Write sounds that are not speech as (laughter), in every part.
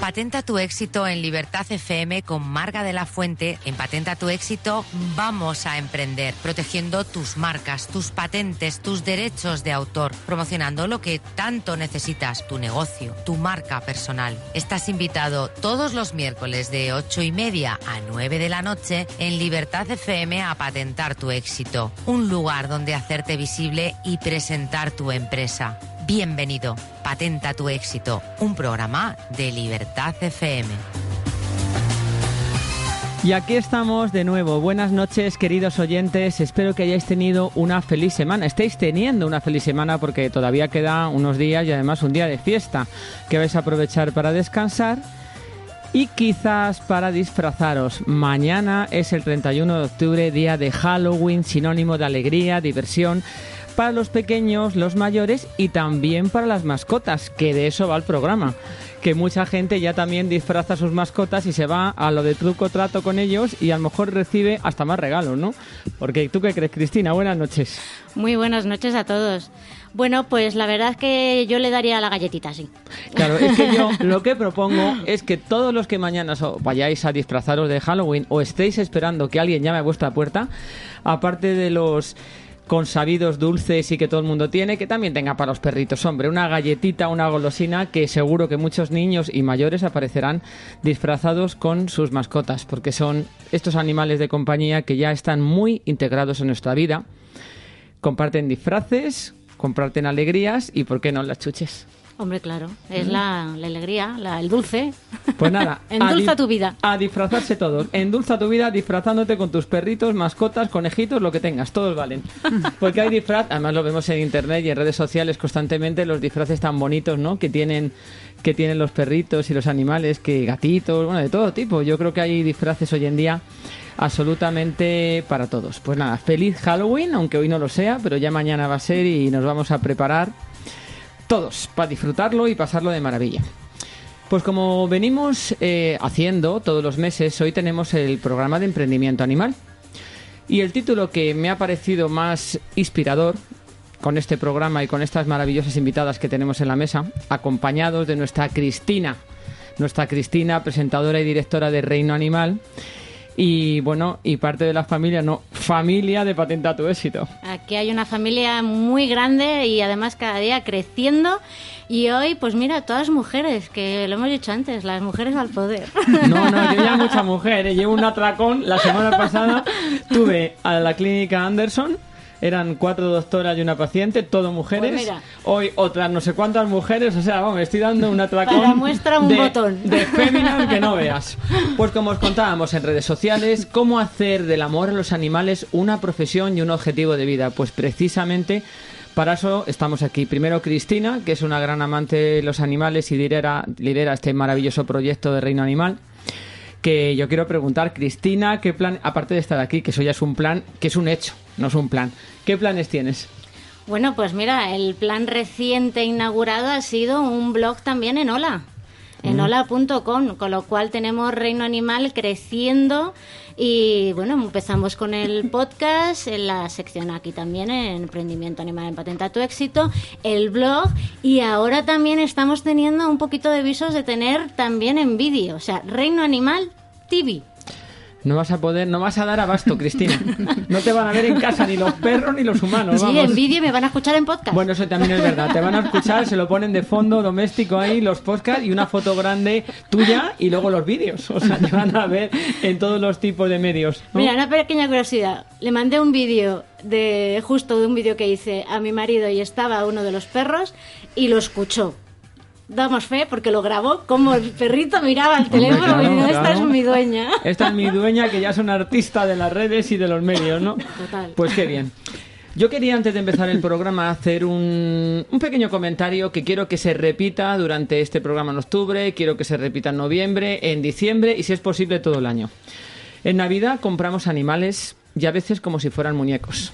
Patenta tu éxito en Libertad FM con Marga de la Fuente. En Patenta tu éxito vamos a emprender, protegiendo tus marcas, tus patentes, tus derechos de autor, promocionando lo que tanto necesitas, tu negocio, tu marca personal. Estás invitado todos los miércoles de 8 y media a 9 de la noche en Libertad FM a patentar tu éxito. Un lugar donde hacerte visible y presentar tu empresa. Bienvenido, Patenta tu éxito, un programa de Libertad FM. Y aquí estamos de nuevo. Buenas noches, queridos oyentes. Espero que hayáis tenido una feliz semana. Estéis teniendo una feliz semana porque todavía queda unos días y además un día de fiesta que vais a aprovechar para descansar y quizás para disfrazaros. Mañana es el 31 de octubre, día de Halloween, sinónimo de alegría, diversión para los pequeños, los mayores y también para las mascotas, que de eso va el programa. Que mucha gente ya también disfraza sus mascotas y se va a lo de truco trato con ellos y a lo mejor recibe hasta más regalos, ¿no? Porque tú qué crees, Cristina, buenas noches. Muy buenas noches a todos. Bueno, pues la verdad es que yo le daría la galletita, sí. Claro, es que yo (laughs) lo que propongo es que todos los que mañana vayáis a disfrazaros de Halloween o estéis esperando que alguien llame a vuestra puerta, aparte de los con sabidos dulces y que todo el mundo tiene, que también tenga para los perritos. Hombre, una galletita, una golosina, que seguro que muchos niños y mayores aparecerán disfrazados con sus mascotas, porque son estos animales de compañía que ya están muy integrados en nuestra vida. Comparten disfraces, comparten alegrías y, ¿por qué no, las chuches? Hombre, claro, es la, alegría, el dulce. Pues nada, (laughs) endulza tu vida. A disfrazarse todos. Endulza tu vida disfrazándote con tus perritos, mascotas, conejitos, lo que tengas, todos valen. (laughs) Porque hay disfraz, además lo vemos en internet y en redes sociales constantemente, los disfraces tan bonitos, ¿no? Que tienen que tienen los perritos y los animales, que gatitos, bueno, de todo tipo. Yo creo que hay disfraces hoy en día absolutamente para todos. Pues nada, feliz Halloween, aunque hoy no lo sea, pero ya mañana va a ser y nos vamos a preparar todos, para disfrutarlo y pasarlo de maravilla. Pues como venimos eh, haciendo todos los meses, hoy tenemos el programa de emprendimiento animal. Y el título que me ha parecido más inspirador con este programa y con estas maravillosas invitadas que tenemos en la mesa, acompañados de nuestra Cristina, nuestra Cristina, presentadora y directora de Reino Animal, y bueno, y parte de la familia, no, familia de Patenta tu éxito. Aquí hay una familia muy grande y además cada día creciendo. Y hoy, pues mira, todas mujeres, que lo hemos dicho antes, las mujeres al poder. (laughs) No, no, yo ya muchas mujeres. Llevo un atracón. La semana pasada tuve a la clínica Anderson eran cuatro doctoras y una paciente, todo mujeres. Pues Hoy otras no sé cuántas mujeres, o sea, vamos, estoy dando un (laughs) atracón Para muestra un de, botón. de (laughs) feminine que no veas. Pues como os contábamos en redes sociales, cómo hacer del amor a los animales una profesión y un objetivo de vida. Pues precisamente para eso estamos aquí. Primero Cristina, que es una gran amante de los animales y lidera, lidera este maravilloso proyecto de Reino Animal que yo quiero preguntar, Cristina, ¿qué plan, aparte de estar aquí, que eso ya es un plan, que es un hecho, no es un plan, ¿qué planes tienes? Bueno, pues mira, el plan reciente inaugurado ha sido un blog también en Hola, en hola.com, con lo cual tenemos Reino Animal creciendo y bueno, empezamos con el (laughs) podcast, en la sección aquí también, en Emprendimiento Animal en Patenta tu Éxito, el blog y ahora también estamos teniendo un poquito de visos de tener también en vídeo, o sea, Reino Animal TV. No vas a poder, no vas a dar abasto, (laughs) Cristina. No te van a ver en casa ni los perros ni los humanos. Sí, en vídeo me van a escuchar en podcast. Bueno, eso también es verdad. Te van a escuchar, se lo ponen de fondo doméstico ahí, los podcasts y una foto grande tuya y luego los vídeos. O sea, te van a ver en todos los tipos de medios. Mira, una pequeña curiosidad. Le mandé un vídeo de justo de un vídeo que hice a mi marido y estaba uno de los perros y lo escuchó damos fe porque lo grabó como el perrito miraba el (laughs) teléfono y dijo, esta es mi dueña. (laughs) Esta es mi dueña que ya es una artista de las redes y de los medios, ¿no? Total. Pues qué bien. Yo quería antes de empezar el programa hacer un, un, pequeño comentario que quiero que se repita durante este programa en octubre, quiero que se repita en noviembre, en diciembre y si es posible todo el año. En Navidad compramos animales y a veces como si fueran muñecos.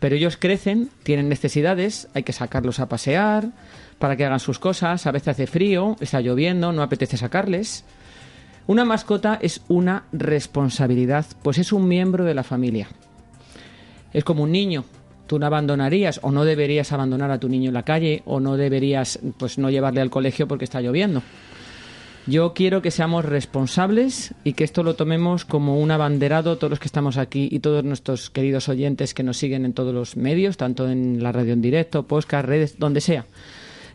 Pero ellos crecen, tienen necesidades, hay que sacarlos a pasear, para que hagan sus cosas, a veces hace frío, está lloviendo, no apetece sacarles. Una mascota es una responsabilidad, pues es un miembro de la familia. Es como un niño. Tú no abandonarías o no deberías abandonar a tu niño en la calle o no deberías pues no llevarle al colegio porque está lloviendo. Yo quiero que seamos responsables y que esto lo tomemos como un abanderado todos los que estamos aquí y todos nuestros queridos oyentes que nos siguen en todos los medios, tanto en la radio en directo, podcast, redes, donde sea.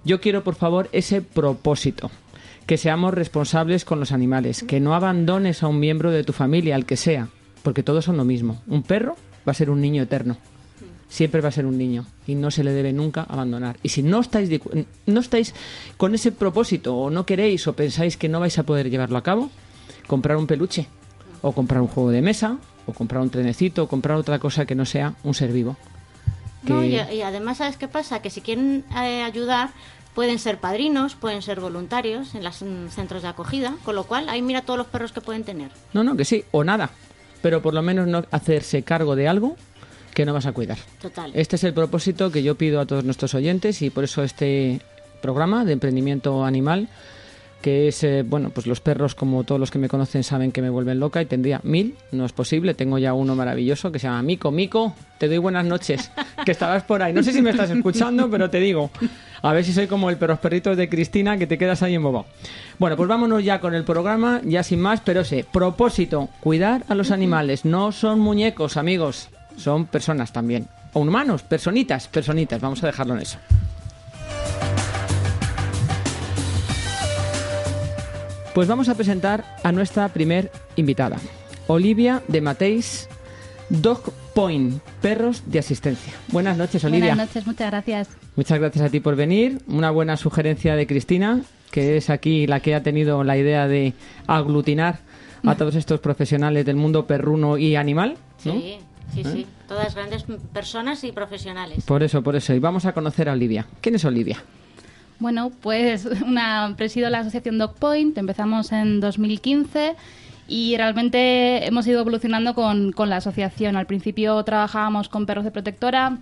Yo quiero, por favor, ese propósito que seamos responsables con los animales, que no abandones a un miembro de tu familia, al que sea, porque todos son lo mismo. Un perro va a ser un niño eterno. Siempre va a ser un niño y no se le debe nunca abandonar. Y si no estáis, no estáis con ese propósito o no queréis o pensáis que no vais a poder llevarlo a cabo, comprar un peluche o comprar un juego de mesa o comprar un trenecito o comprar otra cosa que no sea un ser vivo. Y, además, ¿sabes qué pasa? Que si quieren eh, ayudar, pueden ser padrinos, pueden ser voluntarios en los centros de acogida, con lo cual ahí mira todos los perros que pueden tener. No, no, que sí, o nada, pero por lo menos no hacerse cargo de algo que no vas a cuidar. Total. Este es el propósito que yo pido a todos nuestros oyentes y por eso este programa de emprendimiento animal que es, eh, bueno, pues los perros, como todos los que me conocen, saben que me vuelven loca y tendría mil, no es posible. Tengo ya uno maravilloso que se llama Mico. Mico, te doy buenas noches, (laughs) que estabas por ahí. No sé si me estás escuchando, pero te digo, a ver si soy como el perros perritos de Cristina, que te quedas ahí en bobo. Bueno, pues vámonos ya con el programa, ya sin más, pero sé, propósito, cuidar a los animales. No son muñecos, amigos son personas también. O humanos, personitas, personitas, vamos a dejarlo en eso. Pues vamos a presentar a nuestra primer invitada, Olivia de Mateis, Dog Point, perros de asistencia. Buenas noches, Olivia. Buenas noches, muchas gracias. Muchas gracias a ti por venir. Una buena sugerencia de Cristina, que es aquí la que ha tenido la idea de aglutinar a todos estos profesionales del mundo perruno y animal. Sí. Sí, sí, todas grandes personas y profesionales. Por eso, por eso. Y vamos a conocer a Olivia. ¿Quién es Olivia? Bueno, pues (laughs) una presido la asociación Dog Point, empezamos en 2015 y realmente hemos ido evolucionando con, con la asociación. Al principio trabajábamos con perros de protectora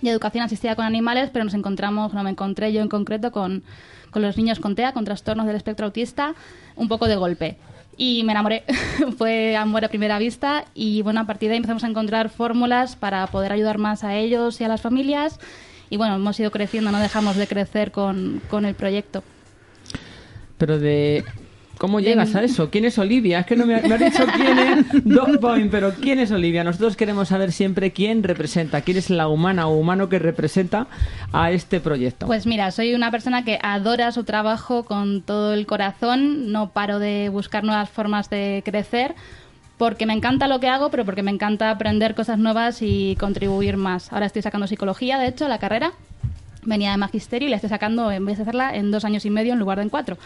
y educación asistida con animales, pero nos encontramos, no me encontré yo en concreto con, con los niños con TEA, con trastornos del espectro autista, un poco de golpe y me enamoré. (laughs) Fue amor a primera vista y bueno, a partir de ahí empezamos a encontrar fórmulas para poder ayudar más a ellos y a las familias y bueno, hemos ido creciendo, no dejamos de crecer con, con el proyecto. Pero de ¿Cómo llegas a eso? ¿Quién es Olivia? Es que no me, ha, dicho quién es (laughs) Dog Point, pero ¿quién es Olivia? Nosotros queremos saber siempre quién representa, quién es la humana o humano que representa a este proyecto. Pues mira, soy una persona que adora su trabajo con todo el corazón, no paro de buscar nuevas formas de crecer porque me encanta lo que hago, pero porque me encanta aprender cosas nuevas y contribuir más. Ahora estoy sacando psicología, de hecho, la carrera. Venía de magisterio y la estoy sacando, en vez de hacerla en dos años y medio en lugar de en cuatro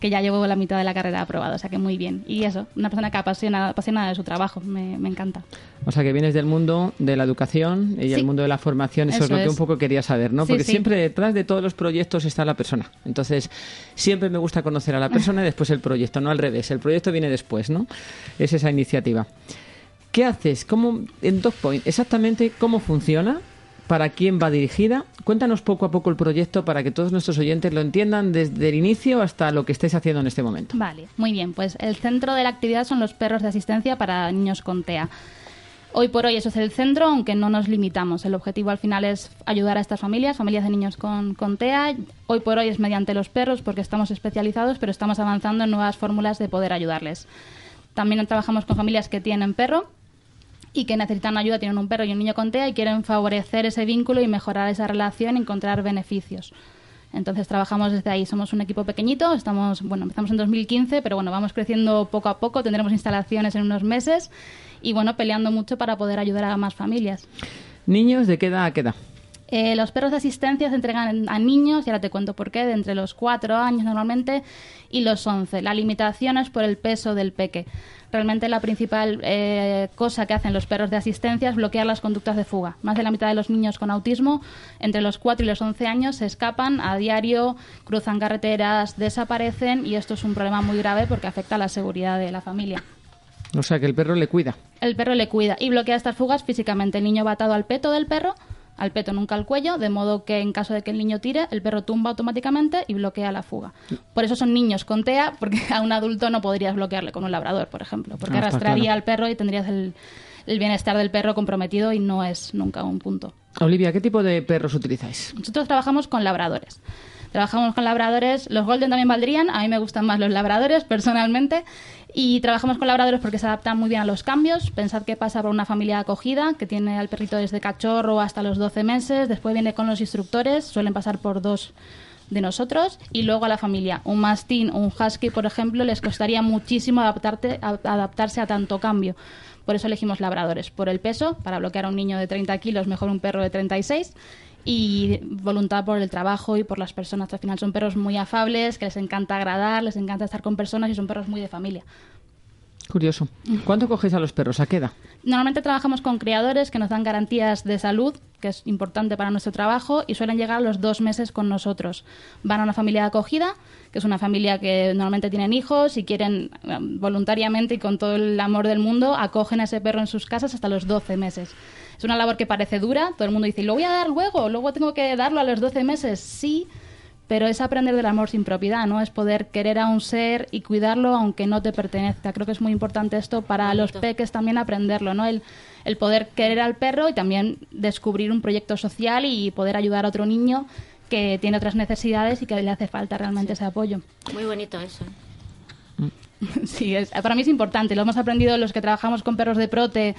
que ya llevo la mitad de la carrera aprobada, o sea que muy bien. Y eso, una persona que apasiona, apasiona de su trabajo, me, encanta. O sea que vienes del mundo de la educación y el mundo de la formación, eso, es lo que un poco quería saber, ¿no? Porque siempre detrás de todos los proyectos está la persona. Entonces, siempre me gusta conocer a la persona y después el proyecto, no al revés. El proyecto viene después, ¿no? Es esa iniciativa. ¿Qué haces? ¿Cómo, en DocPoint, exactamente cómo funciona? Para quién va dirigida. Cuéntanos poco a poco el proyecto para que todos nuestros oyentes lo entiendan desde el inicio hasta lo que estáis haciendo en este momento. Vale, muy bien. Pues el centro de la actividad son los perros de asistencia para niños con TEA. Hoy por hoy eso es el centro, aunque no nos limitamos. El objetivo al final es ayudar a estas familias, familias de niños con, con TEA. Hoy por hoy es mediante los perros porque estamos especializados, pero estamos avanzando en nuevas fórmulas de poder ayudarles. También trabajamos con familias que tienen perro y que necesitan ayuda, tienen un perro y un niño con TEA y quieren favorecer ese vínculo y mejorar esa relación y encontrar beneficios. Entonces trabajamos desde ahí, somos un equipo pequeñito, estamos, bueno, empezamos en 2015, pero bueno, vamos creciendo poco a poco, tendremos instalaciones en unos meses y bueno, peleando mucho para poder ayudar a más familias. ¿Niños de qué edad a qué edad? Eh, los perros de asistencia se entregan a niños, y ahora te cuento por qué, de entre los 4 años normalmente y los 11. La limitación es por el peso del peque. Realmente la principal eh, cosa que hacen los perros de asistencia es bloquear las conductas de fuga. Más de la mitad de los niños con autismo, entre los 4 y los 11 años, se escapan a diario, cruzan carreteras, desaparecen y esto es un problema muy grave porque afecta a la seguridad de la familia. O sea que el perro le cuida. El perro le cuida y bloquea estas fugas físicamente. El niño va atado al peto del perro al peto, nunca al cuello, de modo que en caso de que el niño tire, el perro tumba automáticamente y bloquea la fuga. Por eso son niños con TEA, porque (laughs) a un adulto no podrías bloquearle con un labrador, por ejemplo, porque ah, arrastraría al perro y tendrías el, el bienestar del perro comprometido y no es nunca un punto. Olivia, ¿qué tipo de perros utilizáis? Nosotros trabajamos con labradores. Trabajamos con labradores, los Golden también valdrían, a mí me gustan más los labradores personalmente, y trabajamos con labradores porque se adaptan muy bien a los cambios. Pensad que pasa por una familia acogida que tiene al perrito desde cachorro hasta los 12 meses, después viene con los instructores, suelen pasar por dos de nosotros y luego a la familia. Un mastín o un husky, por ejemplo, les costaría muchísimo adaptarte, adaptarse a tanto cambio. Por eso elegimos labradores. Por el peso, para bloquear a un niño de 30 kilos, mejor un perro de 36. Y voluntad por el trabajo y por las personas. Al final son perros muy afables, que les encanta agradar, les encanta estar con personas y son perros muy de familia. Curioso. ¿Cuánto cogéis a los perros? ¿A qué edad? Normalmente trabajamos con criadores que nos dan garantías de salud, que es importante para nuestro trabajo, y suelen llegar a los dos meses con nosotros. Van a una familia de acogida, que es una familia que normalmente tienen hijos y quieren eh, voluntariamente y con todo el amor del mundo acogen a ese perro en sus casas hasta los 12 meses. Es una labor que parece dura, todo el mundo dice, ¿lo voy a dar luego? ¿Luego tengo que darlo a los 12 meses? Sí, pero es aprender del amor sin propiedad, ¿no? Es poder querer a un ser y cuidarlo aunque no te pertenezca. Creo que es muy importante esto para los peques también aprenderlo, ¿no? El, el poder querer al perro y también descubrir un proyecto social y poder ayudar a otro niño que tiene otras necesidades y que le hace falta realmente ese apoyo. Muy bonito eso. (laughs) Sí, es, para mí es importante. Lo hemos aprendido los que trabajamos con perros de prote,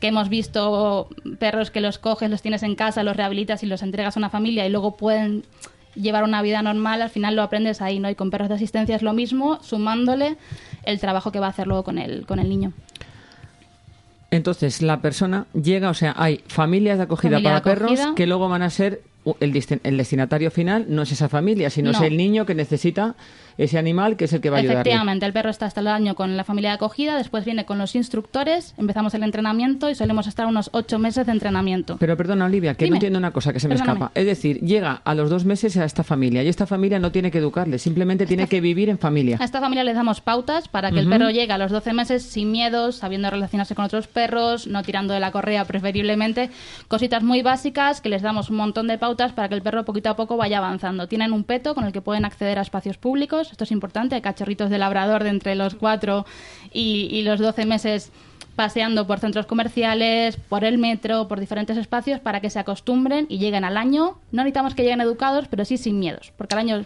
que hemos visto perros que los coges, los tienes en casa, los rehabilitas y los entregas a una familia y luego pueden llevar una vida normal. Al final lo aprendes ahí, ¿no? Y con perros de asistencia es lo mismo, sumándole el trabajo que va a hacer luego con el, con el niño. Entonces, la persona llega, o sea, hay familias de acogida Familia de para perros que luego van a ser el, el destinatario final, no es esa familia, sino No. es el niño que necesita ese animal que es el que va a ayudarle. Efectivamente, el perro está hasta el año con la familia de acogida, después viene con los instructores, empezamos el entrenamiento y solemos estar unos ocho meses de entrenamiento. Pero perdona, Olivia, que no Dime. entiendo una cosa que se me Perdóname. escapa. Es decir, llega a los dos meses a esta familia y esta familia no tiene que educarle, simplemente tiene que vivir en familia. A esta familia les damos pautas para que el perro llegue a los 12 meses sin miedos, sabiendo relacionarse con otros perros, no tirando de la correa preferiblemente. Cositas muy básicas que les damos un montón de pautas para que el perro poquito a poco vaya avanzando. Tienen un peto con el que pueden acceder a espacios públicos. Esto es importante. Cachorritos de labrador de entre los 4 y, y los 12 meses paseando por centros comerciales, por el metro, por diferentes espacios para que se acostumbren y lleguen al año. No necesitamos que lleguen educados, pero sí sin miedos, porque al año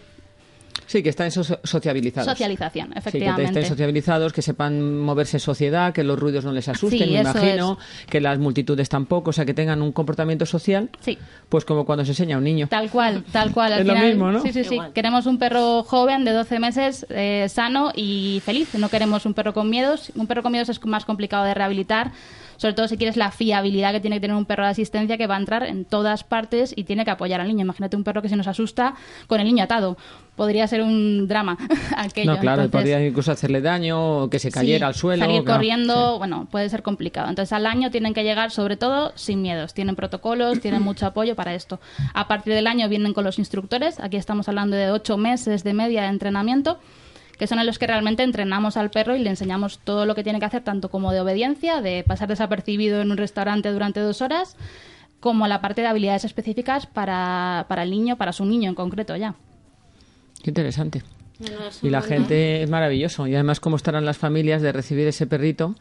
Sí, que están so- sociabilizados. socialización, Sí, que efectivamente. estén sociabilizados, que sepan moverse en sociedad, que los ruidos no les asusten, Sí, me imagino, que las multitudes tampoco, o sea, que tengan un comportamiento social, Sí. pues como cuando se enseña a un niño. Tal cual, tal cual. Al Es lo mismo, ¿no? Sí, sí, sí. Igual. Queremos un perro joven de 12 meses, eh, sano y feliz. No queremos un perro con miedos. Un perro con miedos es más complicado de rehabilitar, sobre todo si quieres la fiabilidad que tiene que tener un perro de asistencia que va a entrar en todas partes y tiene que apoyar al niño. Imagínate un perro que se nos asusta con el niño atado. Podría ser un drama (laughs) aquello. no, claro, Entonces, podría incluso hacerle daño que se cayera Sí, al suelo. Salir claro, corriendo, sí. bueno, puede ser complicado. Entonces al año tienen que llegar sobre todo sin miedos. Tienen protocolos, tienen (laughs) mucho apoyo para esto. A partir del año vienen con los instructores. Aquí estamos hablando de ocho meses de media de entrenamiento que son en los que realmente entrenamos al perro y le enseñamos todo lo que tiene que hacer, tanto como de obediencia, de pasar desapercibido en un restaurante durante dos horas, como la parte de habilidades específicas para, para el niño, para su niño en concreto ya. Qué interesante. No, no, es Y la gente es maravilloso. Y además, cómo estarán las familias de recibir ese perrito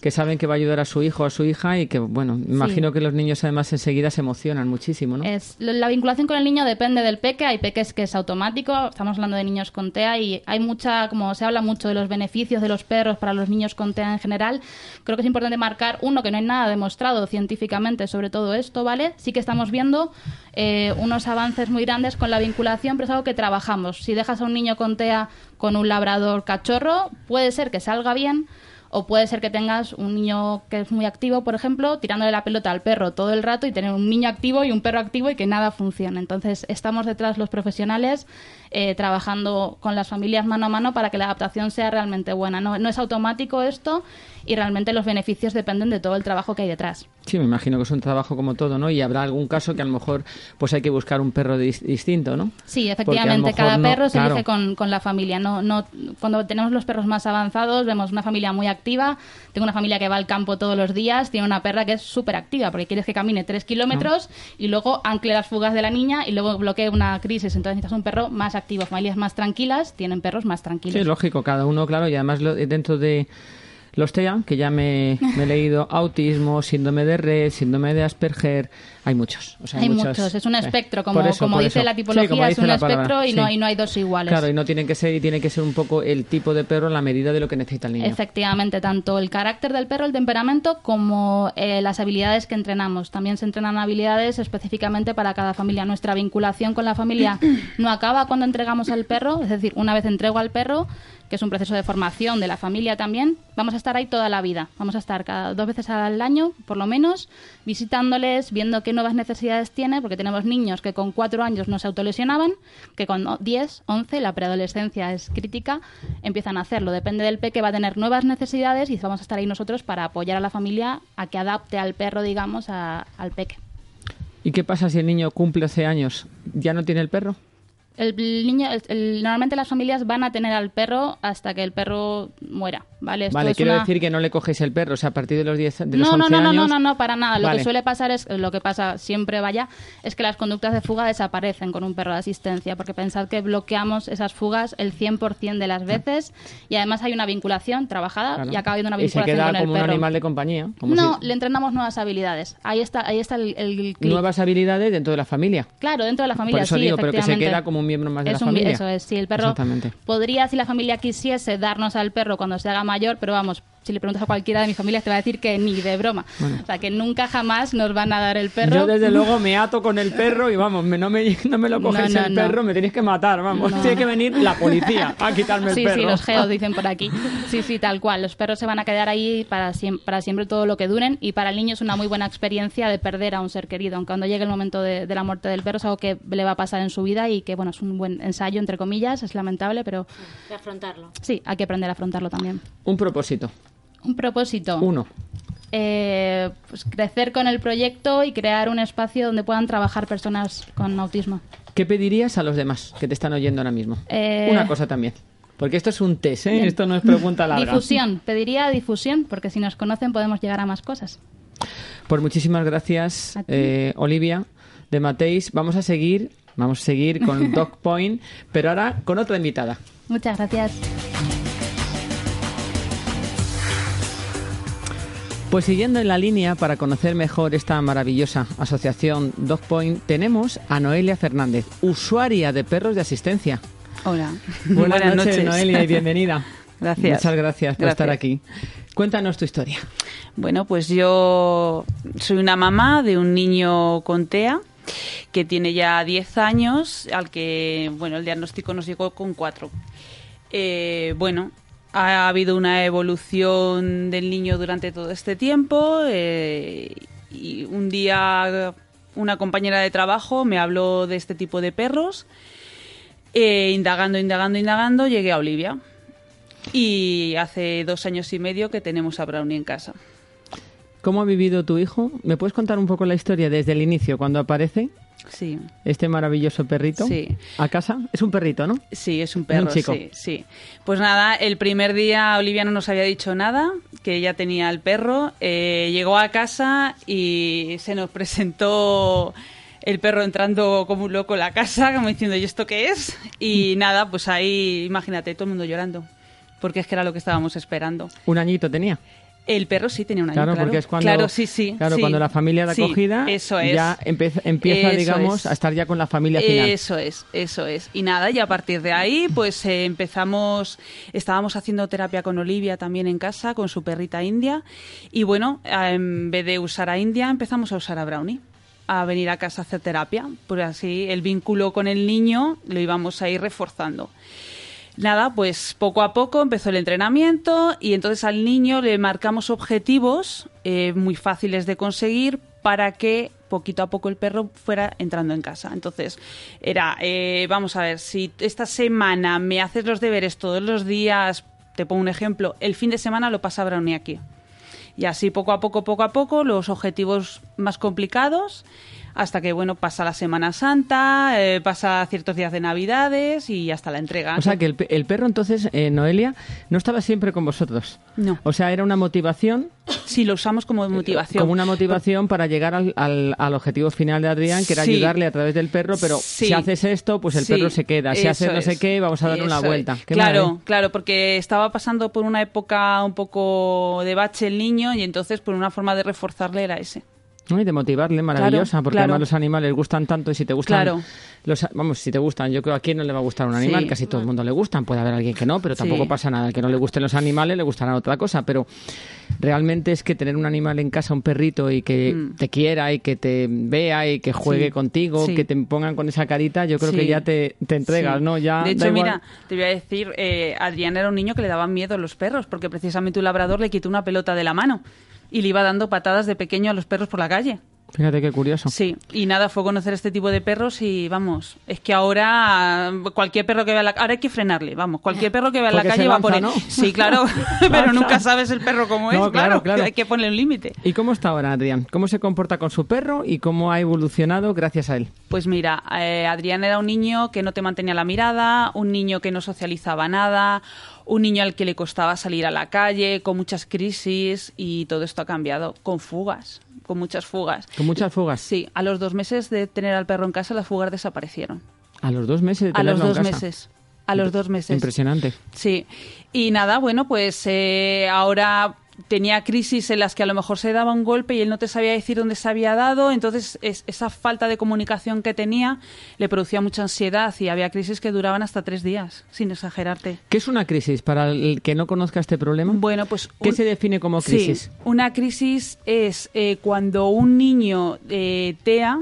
que saben que va a ayudar a su hijo o a su hija y que, bueno, imagino que los niños además enseguida se emocionan muchísimo, ¿no? Es, la vinculación con el niño depende del peque. Hay peques que es automático. Estamos hablando de niños con TEA y hay mucha, como se habla mucho de los beneficios de los perros para los niños con TEA en general. Creo que es importante marcar, uno, que no hay nada demostrado científicamente sobre todo esto, ¿vale? Sí que estamos viendo eh, unos avances muy grandes con la vinculación, pero es algo que trabajamos. Si dejas a un niño con TEA con un labrador cachorro, puede ser que salga bien. O puede ser que tengas un niño que es muy activo, por ejemplo, tirándole la pelota al perro todo el rato y tener un niño activo y un perro activo y que nada funcione. Entonces, estamos detrás los profesionales eh, trabajando con las familias mano a mano para que la adaptación sea realmente buena. No, no es automático esto y realmente los beneficios dependen de todo el trabajo que hay detrás. Sí, me imagino que es un trabajo como todo, ¿no? Y habrá algún caso que a lo mejor pues hay que buscar un perro dis- distinto, ¿no? Sí, efectivamente, cada no- perro se claro. elige con, con la familia. No, no, cuando tenemos los perros más avanzados, vemos una familia muy activa. Tengo una familia que va al campo todos los días, tiene una perra que es súper activa, porque quieres que camine tres kilómetros y luego ancle las fugas de la niña y luego bloquee una crisis. Entonces necesitas un perro más activo. Familias más tranquilas tienen perros más Sí, tranquilos. es lógico, cada uno, claro, y además dentro de Los TEA, que ya me, me he leído, (laughs) autismo, síndrome de red, síndrome de Asperger, hay muchos. O sea, hay muchos, muchos, es un eh, espectro, como, eso, como dice eso. la Sí, tipología, es un espectro palabra, y, no, y no hay dos iguales. Claro, y no tienen que ser, y tiene que ser un poco el tipo de perro a la medida de lo que necesita el niño. Efectivamente, tanto el carácter del perro, el temperamento, como eh, las habilidades que entrenamos. También se entrenan habilidades específicamente para cada familia. Nuestra vinculación con la familia no acaba cuando entregamos al perro, es decir, una vez entrego al perro, que es un proceso de formación de la familia también, vamos a estar ahí toda la vida. Vamos a estar cada dos veces al año, por lo menos, visitándoles, viendo qué nuevas necesidades tiene, porque tenemos niños que con cuatro años no se autolesionaban, que con o- 10, 11, la preadolescencia es crítica, empiezan a hacerlo. Depende del peque, va a tener nuevas necesidades y vamos a estar ahí nosotros para apoyar a la familia a que adapte al perro, digamos, al peque. ¿Y qué pasa si el niño cumple 11 años? ¿Ya no tiene el perro? El niño, el- el- normalmente las familias van a tener al perro hasta que el perro muera, ¿vale? Esto vale, es quiero una- decir que no le coges el perro, o sea, a partir de los 10 de los no, 11 no, no, no, años... no, no, no, para nada. Lo que suele pasar es, lo que pasa siempre vaya, es que las conductas de fuga desaparecen con un perro de asistencia, porque pensad que bloqueamos esas fugas el 100% de las veces y además hay una vinculación trabajada Claro. y acaba habiendo una Y se vinculación queda con el como un perro. animal de compañía. Como no, si- le entrenamos nuevas habilidades. Ahí está, ahí está el. Nuevas habilidades dentro de la familia. Claro, dentro de la familia, Por eso sí, digo, pero que se queda como un miembro más de Es la un familia. Eso es, sí, el perro podría, si la familia quisiese, darnos al perro cuando se haga mayor, pero vamos, si le preguntas a cualquiera de mi familia te va a decir que ni de broma. O sea, que nunca jamás nos van a dar el perro. Yo desde (laughs) luego me ato con el perro y vamos, me- no, me, (laughs) no me lo coges No, no, el no. perro, me tenéis que matar, vamos. No. Tiene que venir la policía a quitarme el Sí, perro. sí, los geos (laughs) dicen por aquí. Sí, sí, tal cual. Los perros se van a quedar ahí para, siem- para siempre todo lo que duren y para el niño es una muy buena experiencia de perder a un ser querido. Aunque cuando llegue el momento de, de la muerte del perro es algo que le va a pasar en su vida y que, bueno, es un buen ensayo, entre comillas, es lamentable, pero De afrontarlo. sí, hay que aprender a afrontarlo también. Un propósito, Un propósito. uno. eh, pues crecer con el proyecto y crear un espacio donde puedan trabajar personas con autismo. ¿Qué pedirías a los demás que te están oyendo ahora mismo? Eh, Una cosa también. Porque esto es un test, ¿eh? Esto no es pregunta larga. Difusión, pediría difusión, porque si nos conocen podemos llegar a más cosas. Pues muchísimas gracias, eh, Olivia de Mateis. Vamos a seguir, vamos a seguir con (laughs) Dog Point, pero ahora con otra invitada. Muchas gracias. Pues siguiendo en la línea para conocer mejor esta maravillosa asociación Dog Point, tenemos a Noelia Fernández, usuaria de perros de asistencia. Hola. Buenas, (laughs) noches, Noelia, y bienvenida. (laughs) Gracias. Muchas gracias por Gracias. estar aquí. Cuéntanos tu historia. Bueno, pues yo soy una mamá de un niño con TEA que tiene ya 10 años, al que, bueno, el diagnóstico nos llegó con 4. bueno, ha habido una evolución del niño durante todo este tiempo eh, y un día una compañera de trabajo me habló de este tipo de perros. Eh, indagando, indagando, indagando, llegué a Olivia. Y hace dos años y medio que tenemos a Brownie en casa. ¿Cómo ha vivido tu hijo? ¿Me puedes contar un poco la historia desde el inicio, cuando aparece Sí, este maravilloso perrito Sí. a casa? Es un perrito, ¿no? sí, es un un perro, chico. sí, sí. Pues nada, el primer día Olivia no nos había dicho nada, que ella tenía el perro. Eh, llegó a casa y se nos presentó el perro entrando como un loco en la casa, como diciendo, ¿y esto qué es? Y nada, pues ahí, imagínate, todo el mundo llorando, porque es que era lo que estábamos esperando. Un añito tenía. El perro sí tenía un año, Claro, claro. porque es cuando, Claro, sí, sí. claro, sí. cuando la familia Sí, acogida eso es. ya empieza, Eso digamos, es. a estar ya con la familia final. Eso es, eso es. Y nada, y a partir de ahí, pues eh, empezamos, estábamos haciendo terapia con Olivia también en casa, con su perrita india. Y bueno, eh, en vez de usar a India, empezamos a usar a Brownie, a venir a casa a hacer terapia. Pues así el vínculo con el niño lo íbamos a ir reforzando. Nada, pues poco a poco empezó el entrenamiento y entonces al niño le marcamos objetivos eh, muy fáciles de conseguir para que poquito a poco el perro fuera entrando en casa. Entonces era, eh, vamos a ver, si esta semana me haces los deberes todos los días, te pongo un ejemplo, el fin de semana lo pasa Brownie aquí. Y así poco a poco, poco a poco, los objetivos más complicados, hasta que, bueno, pasa la Semana Santa, eh, pasa ciertos días de Navidades y hasta la entrega. O sea que el, el perro entonces, eh, Noelia, no estaba siempre con vosotros. No. O sea, era una motivación, Sí, lo usamos como motivación. como una motivación para llegar al, al- al objetivo final de Adrián, que era Sí. ayudarle a través del perro, pero Sí. si haces esto, pues el Sí, perro se queda. Si eso haces no sé qué, vamos a darle una vuelta. Claro, claro, porque estaba pasando por una época un poco de bache el niño y entonces por una forma de reforzarle era ese. ¿No? Y de motivarle, maravillosa, Claro, porque claro. además los animales gustan tanto y si te gustan, Claro. los, vamos, si te gustan, yo creo que a quién no le va a gustar un animal, Sí. casi todo el mundo le gustan, puede haber alguien que no, pero Sí. tampoco pasa nada, al que no le gusten los animales le gustará otra cosa, pero realmente es que tener un animal en casa, un perrito y que Mm. te quiera y que te vea y que juegue Sí. contigo, que te pongan con esa carita, yo creo que ya te, te entregas. ¿no? Ya de hecho, mira, te voy a decir, eh, Adrián era un niño que le daban miedo a los perros, porque precisamente un labrador le quitó una pelota de la mano y le iba dando patadas de pequeño a los perros por la calle. Fíjate qué curioso. Sí, y nada, fue conocer este tipo de perros y vamos, es que ahora cualquier perro que vea la ahora hay que frenarle, vamos, cualquier perro que vea en la calle se va por él. lanza, ¿no? Sí, claro, (laughs) (laughs) pero nunca sabes el perro cómo es, No, claro, claro, claro. hay que ponerle un límite. ¿Y cómo está ahora Adrián? ¿Cómo se comporta con su perro y cómo ha evolucionado gracias a él? Pues mira, eh, Adrián era un niño que no te mantenía la mirada, un niño que no socializaba nada, un niño al que le costaba salir a la calle, con muchas crisis y todo esto ha cambiado, con fugas, con muchas fugas. Con muchas fugas. Sí, a los dos meses de tener al perro en casa las fugas desaparecieron. A los dos meses de A los dos meses. A los dos meses. Impresionante. Sí. Y nada, bueno, pues eh, ahora tenía crisis en las que a lo mejor se daba un golpe y él no te sabía decir dónde se había dado, entonces es- esa falta de comunicación que tenía le producía mucha ansiedad y había crisis que duraban hasta tres días, sin exagerarte. ¿Qué es una crisis para el que no conozca este problema? Bueno, pues... ¿Qué un- se define como Sí, crisis? una crisis es eh, cuando un niño eh, TEA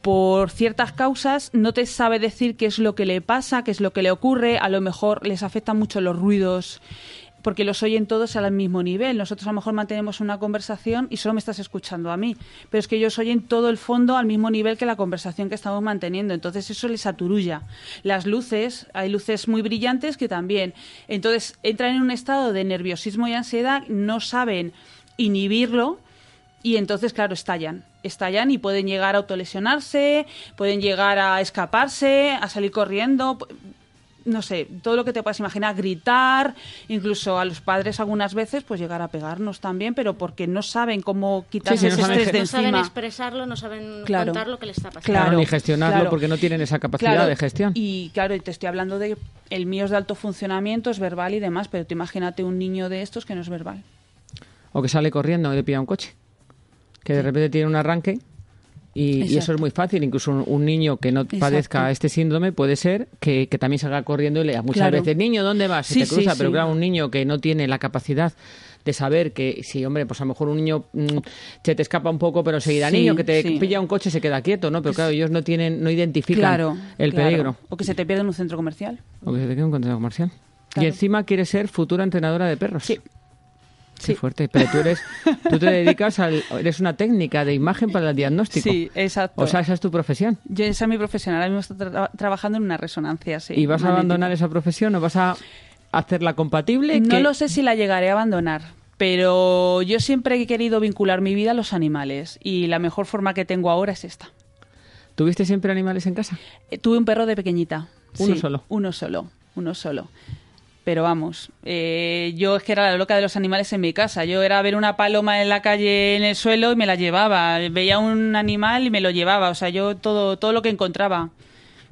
por ciertas causas no te sabe decir qué es lo que le pasa, qué es lo que le ocurre, a lo mejor les afectan mucho los ruidos porque los oyen todos al mismo nivel. Nosotros a lo mejor mantenemos una conversación y solo me estás escuchando a mí, pero es que ellos oyen todo el fondo al mismo nivel que la conversación que estamos manteniendo. Entonces eso les aturulla. Las luces, hay luces muy brillantes que también. Entonces entran en un estado de nerviosismo y ansiedad, no saben inhibirlo y entonces, claro, estallan. Estallan y pueden llegar a autolesionarse, pueden llegar a escaparse, a salir corriendo, no sé, todo lo que te puedas imaginar, gritar, incluso a los padres algunas veces, pues llegar a pegarnos también, pero porque no saben cómo quitarse Sí, sí, no ese saben estrés de no saben encima. expresarlo, no saben Claro. contar lo que les está pasando. Claro, ni gestionarlo claro. porque no tienen esa capacidad Claro, de gestión. Y claro, y te estoy hablando de el mío es de alto funcionamiento, es verbal y demás, pero tú imagínate un niño de estos que no es verbal. O que sale corriendo y le pilla un coche. Que de repente tiene un arranque y, y eso es muy fácil. Incluso un, un niño que no Exacto. padezca este síndrome puede ser que, que también salga corriendo y le muchas Claro. veces, niño, ¿dónde vas? Sí, te crusa. sí, pero claro, un niño que no tiene la capacidad de saber que, sí, hombre, pues a lo mejor un niño mm, se te escapa un poco, pero seguirá Sí, niño que te sí. pilla un coche se queda quieto, ¿no? Pero claro, ellos no tienen, no identifican Claro. el claro. peligro. O que se te pierde en un centro comercial. O que se te quede un contrato comercial. Y encima quieres ser futura entrenadora de perros. Sí. Qué Sí. fuerte. Pero tú eres, tú te dedicas al, eres una técnica de imagen para el diagnóstico. Sí, exacto. O sea, esa es tu profesión. Yo esa es mi profesión, ahora mismo estoy tra- trabajando en una resonancia, sí. ¿Y vas a magnética. abandonar esa profesión o vas a hacerla compatible? No que- lo sé si la llegaré a abandonar, pero yo siempre he querido vincular mi vida a los animales y la mejor forma que tengo ahora es esta. ¿Tuviste siempre animales en casa? Eh, Tuve un perro de pequeñita. ¿Uno Sí, solo? Uno solo, uno solo. Pero vamos, eh, yo es que era la loca de los animales en mi casa. Yo era ver una paloma en la calle en el suelo y me la llevaba. Veía un animal y me lo llevaba. O sea, yo todo, todo lo que encontraba.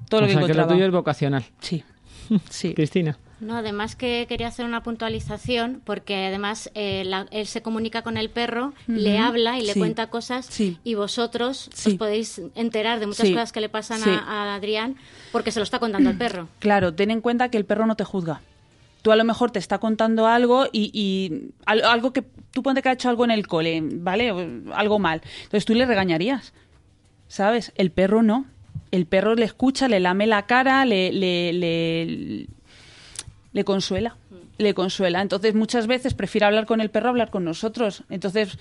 Todo o lo que sea, que lo encontraba. tuyo es vocacional. Sí, (laughs) sí. Cristina. No, además que quería hacer una puntualización porque además eh, la- él se comunica con el perro, le habla y le Sí. cuenta cosas Sí. y vosotros Sí. os podéis enterar de muchas Sí. cosas que le pasan Sí. a, a Adrián porque se lo está contando el (clears throat) perro. Claro, ten en cuenta que el perro no te juzga. Tú a lo mejor te está contando algo y, y al- algo que tú ponte que ha hecho algo en el cole, ¿vale? Algo mal. Entonces tú le regañarías, ¿sabes? El perro no. El perro le escucha, le lame la cara, le, le, le, consuela. le consuela. Entonces, muchas veces prefiere hablar con el perro hablar con nosotros. Entonces,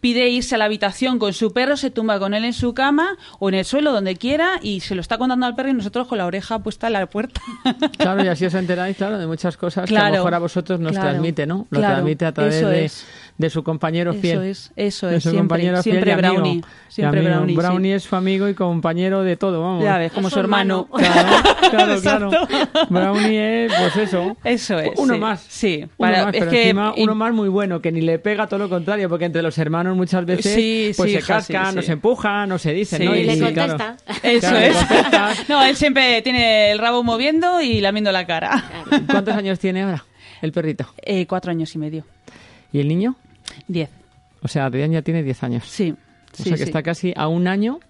pide irse a la habitación con su perro, se tumba con él en su cama o en el suelo, donde quiera, y se lo está contando al perro y nosotros con la oreja puesta en la puerta. (laughs) Claro, y así os enteráis, claro, de muchas cosas que a Claro, lo mejor a vosotros nos claro, transmite, ¿no? Lo claro, transmite a través de, de su compañero fiel. Eso es, eso De es, su siempre, compañero fiel siempre amigo. Brownie, siempre amigo. Brownie, sí. Brownie es su amigo y compañero de todo, vamos. Ya ves, como Es su su hermano. hermano. Claro, (laughs) claro, claro. Brownie es, pues eso. Eso es. Uno sí. más. Sí, Uno para- más, es pero que encima y- uno más muy bueno, que ni le pega todo lo contrario, porque entre los hermanos muchas veces Sí, pues sí, se hija, sí, cascan, sí. nos empujan, no se dicen, Sí, ¿no? Y le claro. contesta. Eso Claro, es. contesta. (laughs) No, él siempre tiene el rabo moviendo y lamiendo la cara. ¿Cuántos años tiene ahora el perrito? Eh, cuatro años y medio. ¿Y el niño? Diez. O sea, Adrián ya tiene 10 años. Sí. O sí, sea que sí. está casi a un año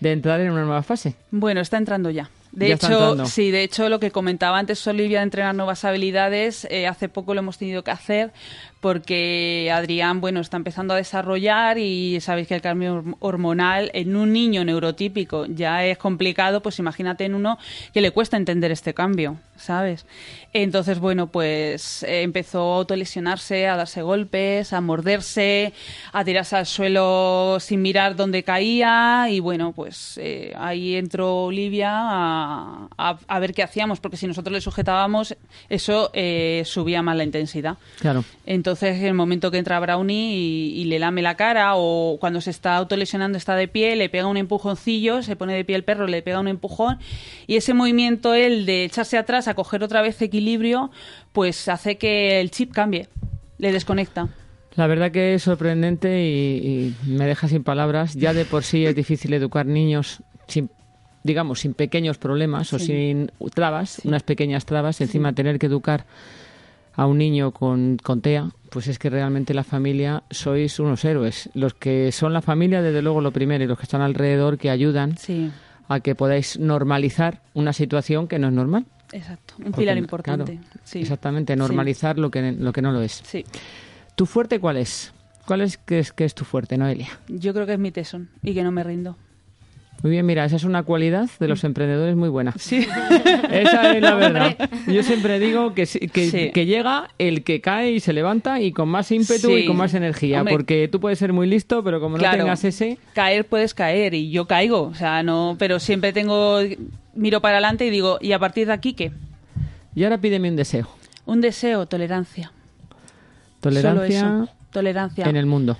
de entrar en una nueva fase. Bueno, está entrando ya. De Ya hecho, sí, de hecho, lo que comentaba antes Olivia de entrenar nuevas habilidades, eh, hace poco lo hemos tenido que hacer porque Adrián, bueno, está empezando a desarrollar y sabéis que el cambio horm- hormonal en un niño neurotípico ya es complicado, pues imagínate en uno que le cuesta entender este cambio, ¿sabes? Entonces, bueno, pues eh, empezó a autolesionarse, a darse golpes, a morderse, a tirarse al suelo sin mirar dónde caía y bueno, pues eh, ahí entró Olivia a, a- a ver qué hacíamos, porque si nosotros le sujetábamos, eso eh, subía más la intensidad. Claro. Entonces, en el momento que entra Brownie y, y le lame la cara o cuando se está autolesionando está de pie, le pega un empujoncillo, se pone de pie el perro, le pega un empujón y ese movimiento él de echarse atrás a coger otra vez equilibrio, pues hace que el chip cambie, le desconecta. La verdad que es sorprendente y, y me deja sin palabras. Ya de por sí es difícil educar niños sin, digamos, sin pequeños problemas o sin trabas, unas pequeñas trabas. Encima tener que educar a un niño con, con TEA, pues es que realmente la familia sois unos héroes. Los que son la familia, desde luego, lo primero, y los que están alrededor que ayudan Sí, a que podáis normalizar una situación que no es normal. exacto, un Porque, pilar importante. claro, sí. Exactamente, normalizar lo que, lo que no lo es. Sí, ¿Tu fuerte cuál es? ¿Cuál es que es, que es tu fuerte, Noelia? yo creo que es mi tesón y que no me rindo. Muy bien, mira, esa es una cualidad de los emprendedores muy buena. Sí, (laughs) Esa es la verdad. Yo siempre digo que, que, Sí. que llega el que cae y se levanta y con más ímpetu Sí. y con más energía, Hombre. porque tú puedes ser muy listo, pero como no tengas ese... caer puedes caer y yo caigo, o sea, no, pero siempre tengo miro para adelante y digo, ¿y a partir de aquí qué? Y ahora pídeme un deseo. Un deseo, tolerancia. Tolerancia Solo eso, tolerancia. en el mundo.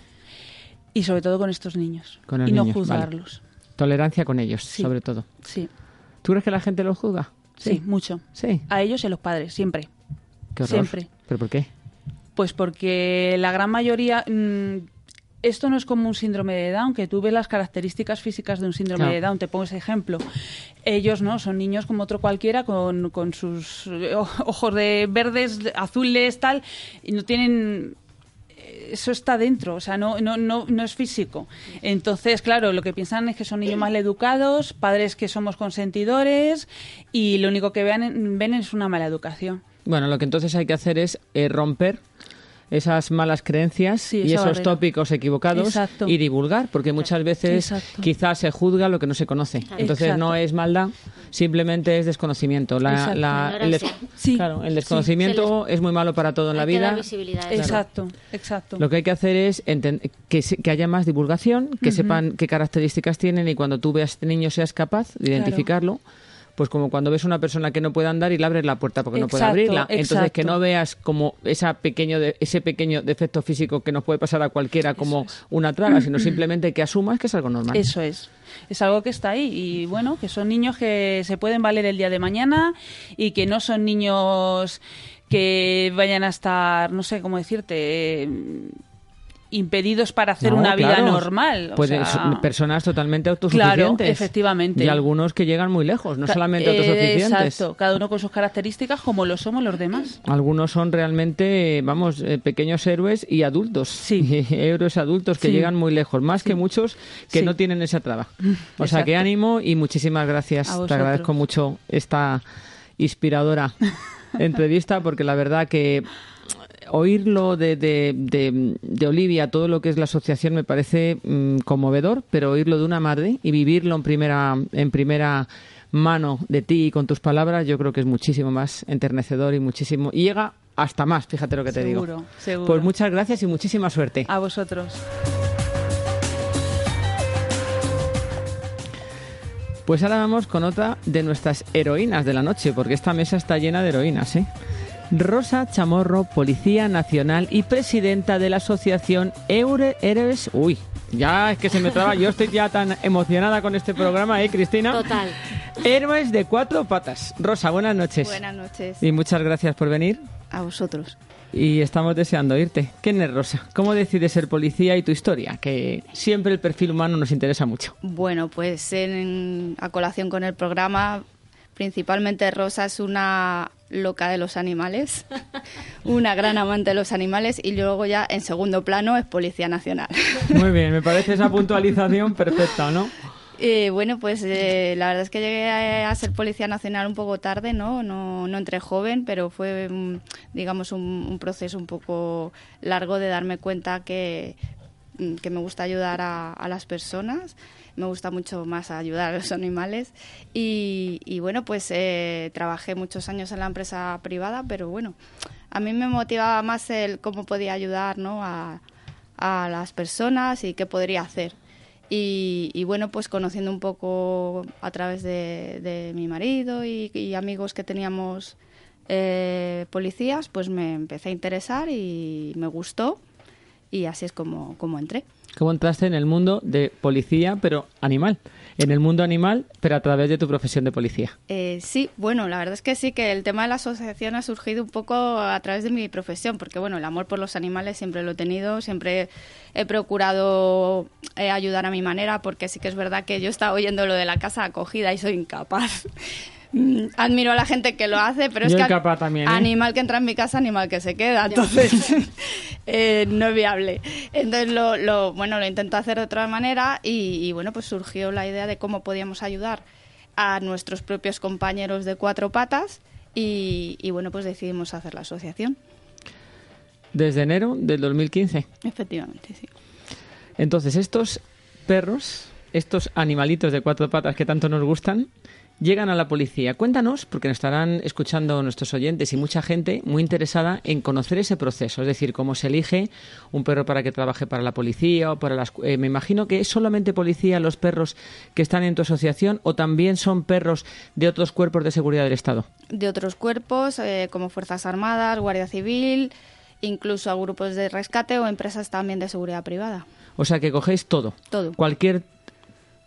Y sobre todo con estos niños. Con y no vale. Tolerancia con ellos, Sí. sobre todo. Sí, ¿Tú crees que la gente los juzga? sí, mucho. Sí. A ellos y a los padres, siempre. Qué horror. Siempre. ¿Pero por qué? Pues porque la gran mayoría... mm, esto no es como un síndrome de Down, que tú ves las características físicas de un síndrome de Down. Te pongo ese ejemplo. Ellos no, son niños como otro cualquiera, con, con sus eh, ojos de verdes, de- azules, tal, y no tienen eso está dentro, o sea, no, no, no, no es físico. Entonces, claro, lo que piensan es que son niños mal educados, padres que somos consentidores y lo único que ven es una mala educación. Bueno, lo que entonces hay que hacer es eh, romper esas malas creencias Sí, y esos barrera. tópicos equivocados Exacto. y divulgar, porque muchas veces Exacto. quizás se juzga lo que no se conoce. Entonces Exacto. no es maldad, simplemente es desconocimiento. La- la- el, des- Ignorancia. Sí. claro, el desconocimiento es muy malo para todo en la dar vida. visibilidad. Exacto, exacto. Lo que hay que hacer es que, se- que haya más divulgación, que sepan qué características tienen y cuando tú veas a este niño seas capaz de identificarlo. Pues como cuando ves una persona que no puede andar y le abres la puerta porque no puede abrirla. Entonces exacto. que no veas como esa pequeño de- ese pequeño defecto físico que nos puede pasar a cualquiera como una traga, sino simplemente que asumas que es algo normal. Eso es. Es algo que está ahí y bueno, que son niños que se pueden valer el día de mañana y que no son niños que vayan a estar, no sé cómo decirte, eh, impedidos para hacer No, una vida normal. o sea, personas totalmente autosuficientes. Claro, efectivamente. Y algunos que llegan muy lejos, no ca- solamente eh, autosuficientes. Exacto, cada uno con sus características como lo somos los demás. Algunos son realmente, vamos, eh, pequeños héroes y adultos. Sí. (laughs) héroes adultos que Sí. llegan muy lejos, más que muchos que Sí. no tienen esa traba. O sea, que ánimo y muchísimas gracias. Te agradezco mucho esta inspiradora (laughs) entrevista porque la verdad que oírlo de, de, de- de Olivia, todo lo que es la asociación, me parece mm, conmovedor, pero oírlo de una madre y vivirlo en primera, en primera mano de ti y con tus palabras, yo creo que es muchísimo más enternecedor y muchísimo. Y llega hasta más, fíjate lo que te digo. Seguro, seguro. Pues muchas gracias y muchísima suerte. A vosotros. Pues ahora vamos con otra de nuestras heroínas de la noche, porque esta mesa está llena de heroínas, ¿eh? Rosa Chamorro, Policía Nacional y presidenta de la asociación Eure Héroes. Uy, ya es que se me traba. Yo estoy ya tan emocionada con este programa, ¿eh, Cristina? Total. Héroes de cuatro patas. Rosa, buenas noches. Buenas noches. Y muchas gracias por venir. A vosotros. Y estamos deseando irte. ¿Quién es Rosa? ¿Cómo decides ser policía y tu historia? Que siempre el perfil humano nos interesa mucho. Bueno, pues en, a colación con el programa, principalmente Rosa es una loca de los animales, (laughs) una gran amante de los animales y luego ya en segundo plano es Policía Nacional. (laughs) Muy bien, me parece esa puntualización perfecta, ¿no? Eh, bueno, pues eh, la verdad es que llegué a, a ser policía nacional un poco tarde, ¿no? No, no entré joven, pero fue, mm, digamos, un, un proceso un poco largo de darme cuenta que, que me gusta ayudar a, a las personas, me gusta mucho más ayudar a los (laughs) animales y, y bueno, pues eh, trabajé muchos años en la empresa privada, pero bueno, a mí me motivaba más el cómo podía ayudar, ¿no? A, a las personas y qué podría hacer. Y, y, bueno, pues conociendo un poco a través de, de mi marido y, y, amigos que teníamos eh, policías, pues me empecé a interesar y me gustó y así es como, como entré. ¿Cómo entraste en el mundo de policía, pero animal? En el mundo animal, pero a través de tu profesión de policía. Eh, sí, bueno, la verdad es que sí, que el tema de la asociación ha surgido un poco a través de mi profesión, porque bueno, el amor por los animales siempre lo he tenido, siempre he procurado eh, ayudar a mi manera, porque sí que es verdad que yo estaba oyendo lo de la casa acogida y soy incapaz. Mm, admiro a la gente que lo hace, pero Yo es que también, ¿eh? animal que entra en mi casa, animal que se queda, entonces (laughs) eh, no es viable. Entonces lo, lo, bueno, lo intento hacer de otra manera y, y, bueno, pues surgió la idea de cómo podíamos ayudar a nuestros propios compañeros de cuatro patas y, y bueno, pues decidimos hacer la asociación. Desde enero del 2015. Efectivamente, sí. Entonces estos perros, estos animalitos de cuatro patas que tanto nos gustan, llegan a la policía. Cuéntanos, porque nos estarán escuchando nuestros oyentes y mucha gente muy interesada en conocer ese proceso, es decir, cómo se elige un perro para que trabaje para la policía o para las... Eh, me imagino que es solamente policía los perros que están en tu asociación o también son perros de otros cuerpos de seguridad del Estado. De otros cuerpos, eh, como Fuerzas Armadas, Guardia Civil, incluso a grupos de rescate o empresas también de seguridad privada. O sea que cogéis todo. Todo. Cualquier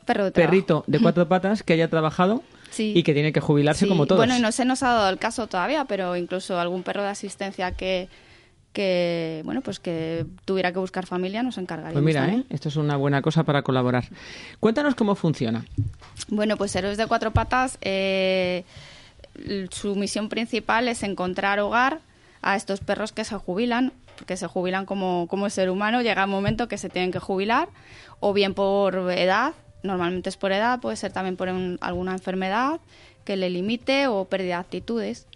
Perro de perrito de cuatro patas que haya trabajado Sí. y que tiene que jubilarse sí. como todos. Bueno, y no se nos ha dado el caso todavía, pero incluso algún perro de asistencia que, que bueno, pues que tuviera que buscar familia nos encargaríamos. Pues mira. ¿eh? esto es una buena cosa para colaborar. Cuéntanos cómo funciona. Bueno, pues Héroes de Cuatro Patas, eh, su misión principal es encontrar hogar a estos perros que se jubilan, que se jubilan como, como ser humano, llega un momento que se tienen que jubilar, o bien por edad, normalmente es por edad, puede ser también por un, alguna enfermedad que le limite o pérdida de actitudes.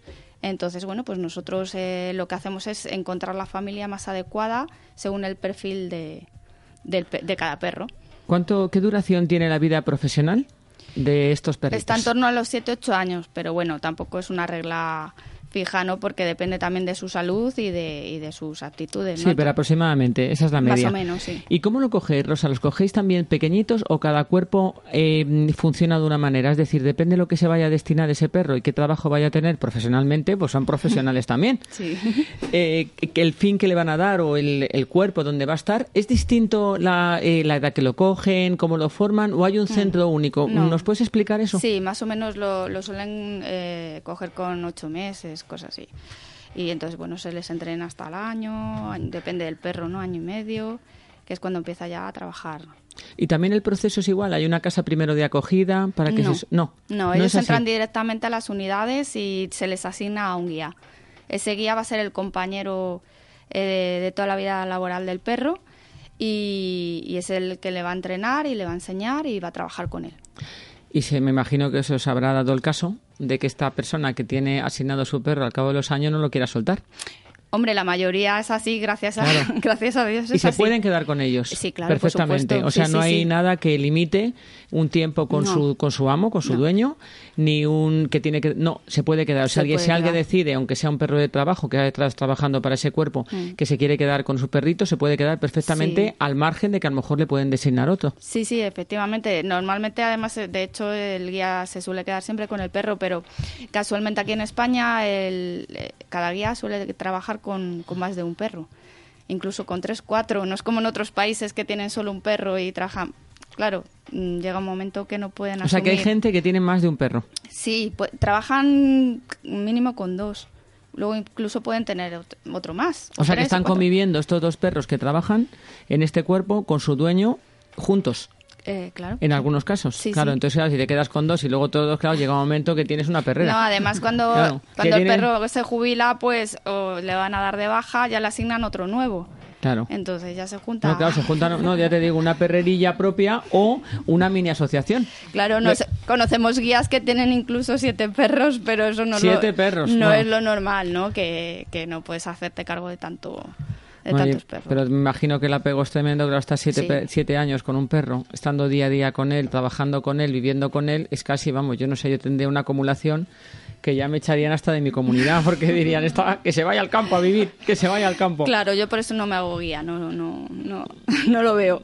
Entonces, bueno, pues nosotros eh, lo que hacemos es encontrar la familia más adecuada según el perfil de, de, de cada perro. ¿Cuánto, ¿Qué duración tiene la vida profesional de estos perritos? Está en torno a los 7-8 años, pero bueno, tampoco es una regla fija, ¿no? Porque depende también de su salud y de, y de sus aptitudes, ¿no? Sí, pero aproximadamente, esa es la media. Más o menos, sí. ¿Y cómo lo cogéis, Rosa? ¿Los cogéis también pequeñitos o cada cuerpo eh, funciona de una manera? Es decir, depende de lo que se vaya a destinar ese perro y qué trabajo vaya a tener profesionalmente, pues son profesionales (laughs) también. Sí. Eh, el fin que le van a dar o el, el cuerpo donde va a estar, ¿es distinto la, eh, la, edad que lo cogen, cómo lo forman o hay un centro mm. único? No. ¿Nos puedes explicar eso? Sí, más o menos lo, lo suelen eh, coger con ocho meses, cosas así. Y entonces, bueno, se les entrena hasta el año, depende del perro, ¿no? Año y medio, que es cuando empieza ya a trabajar. ¿Y también el proceso es igual? ¿Hay una casa primero de acogida para que no. se... No, no, ellos no entran directamente a las unidades y se les asigna a un guía. Ese guía va a ser el compañero eh, de, de, toda la vida laboral del perro y, y es el que le va a entrenar y le va a enseñar y va a trabajar con él. Y se me imagino que eso os habrá dado el caso de que esta persona que tiene asignado su perro al cabo de los años no lo quiera soltar. Hombre, la mayoría es así, gracias a, claro. (laughs) gracias a Dios. Es y se así. pueden quedar con ellos. Sí, claro. Perfectamente. Por o sea, sí, no sí, hay sí. nada que limite un tiempo con, No. su, con su amo, con su No. dueño, ni un que tiene que no se puede quedar o sea Se si alguien quedar. decide aunque sea un perro de trabajo que está trabajando para ese cuerpo Mm. que se quiere quedar con su perrito se puede quedar perfectamente Sí. al margen de que a lo mejor le pueden designar otro Sí, sí, efectivamente. Normalmente, además, eh, de hecho, el guía se suele quedar siempre con el perro, pero casualmente aquí en España el, eh, cada guía suele trabajar con, con más de un perro, incluso con tres, cuatro. No es como en otros países que tienen solo un perro y trabajan. Claro, mm, llega un momento que no pueden o sea que hay asumir. gente que tiene más de un perro Sí, pues, trabajan mínimo con dos. Luego incluso pueden tener ot- otro más. o sea que están conviviendo estos dos perros que trabajan en este cuerpo con su dueño juntos Eh, claro. en algunos casos Sí, claro sí. entonces claro, si te quedas con dos y luego todos dos claro llega un momento que tienes una perrera No, además cuando, Claro, cuando el perro se jubila, pues o le van a dar de baja, ya le asignan otro nuevo. Claro Entonces ya se junta. No, claro, se juntan, no, ya te digo, una perrerilla propia o una mini asociación. Claro, no conocemos guías que tienen incluso siete perros, pero eso no, Siete lo, perros, no wow. es lo normal, ¿no? Que, que no puedes hacerte cargo de tanto de Oye, tantos perros. Pero me imagino que el apego es tremendo, claro, estás siete, Sí. siete años con un perro, estando día a día con él, trabajando con él, viviendo con él, es casi, vamos, yo no sé, yo tendría una acumulación que ya me echarían hasta de mi comunidad, porque dirían, "Esta- que se vaya al campo a vivir, que se vaya al campo. Claro, yo por eso no me hago guía, no, no, no, no, (laughs) no lo veo.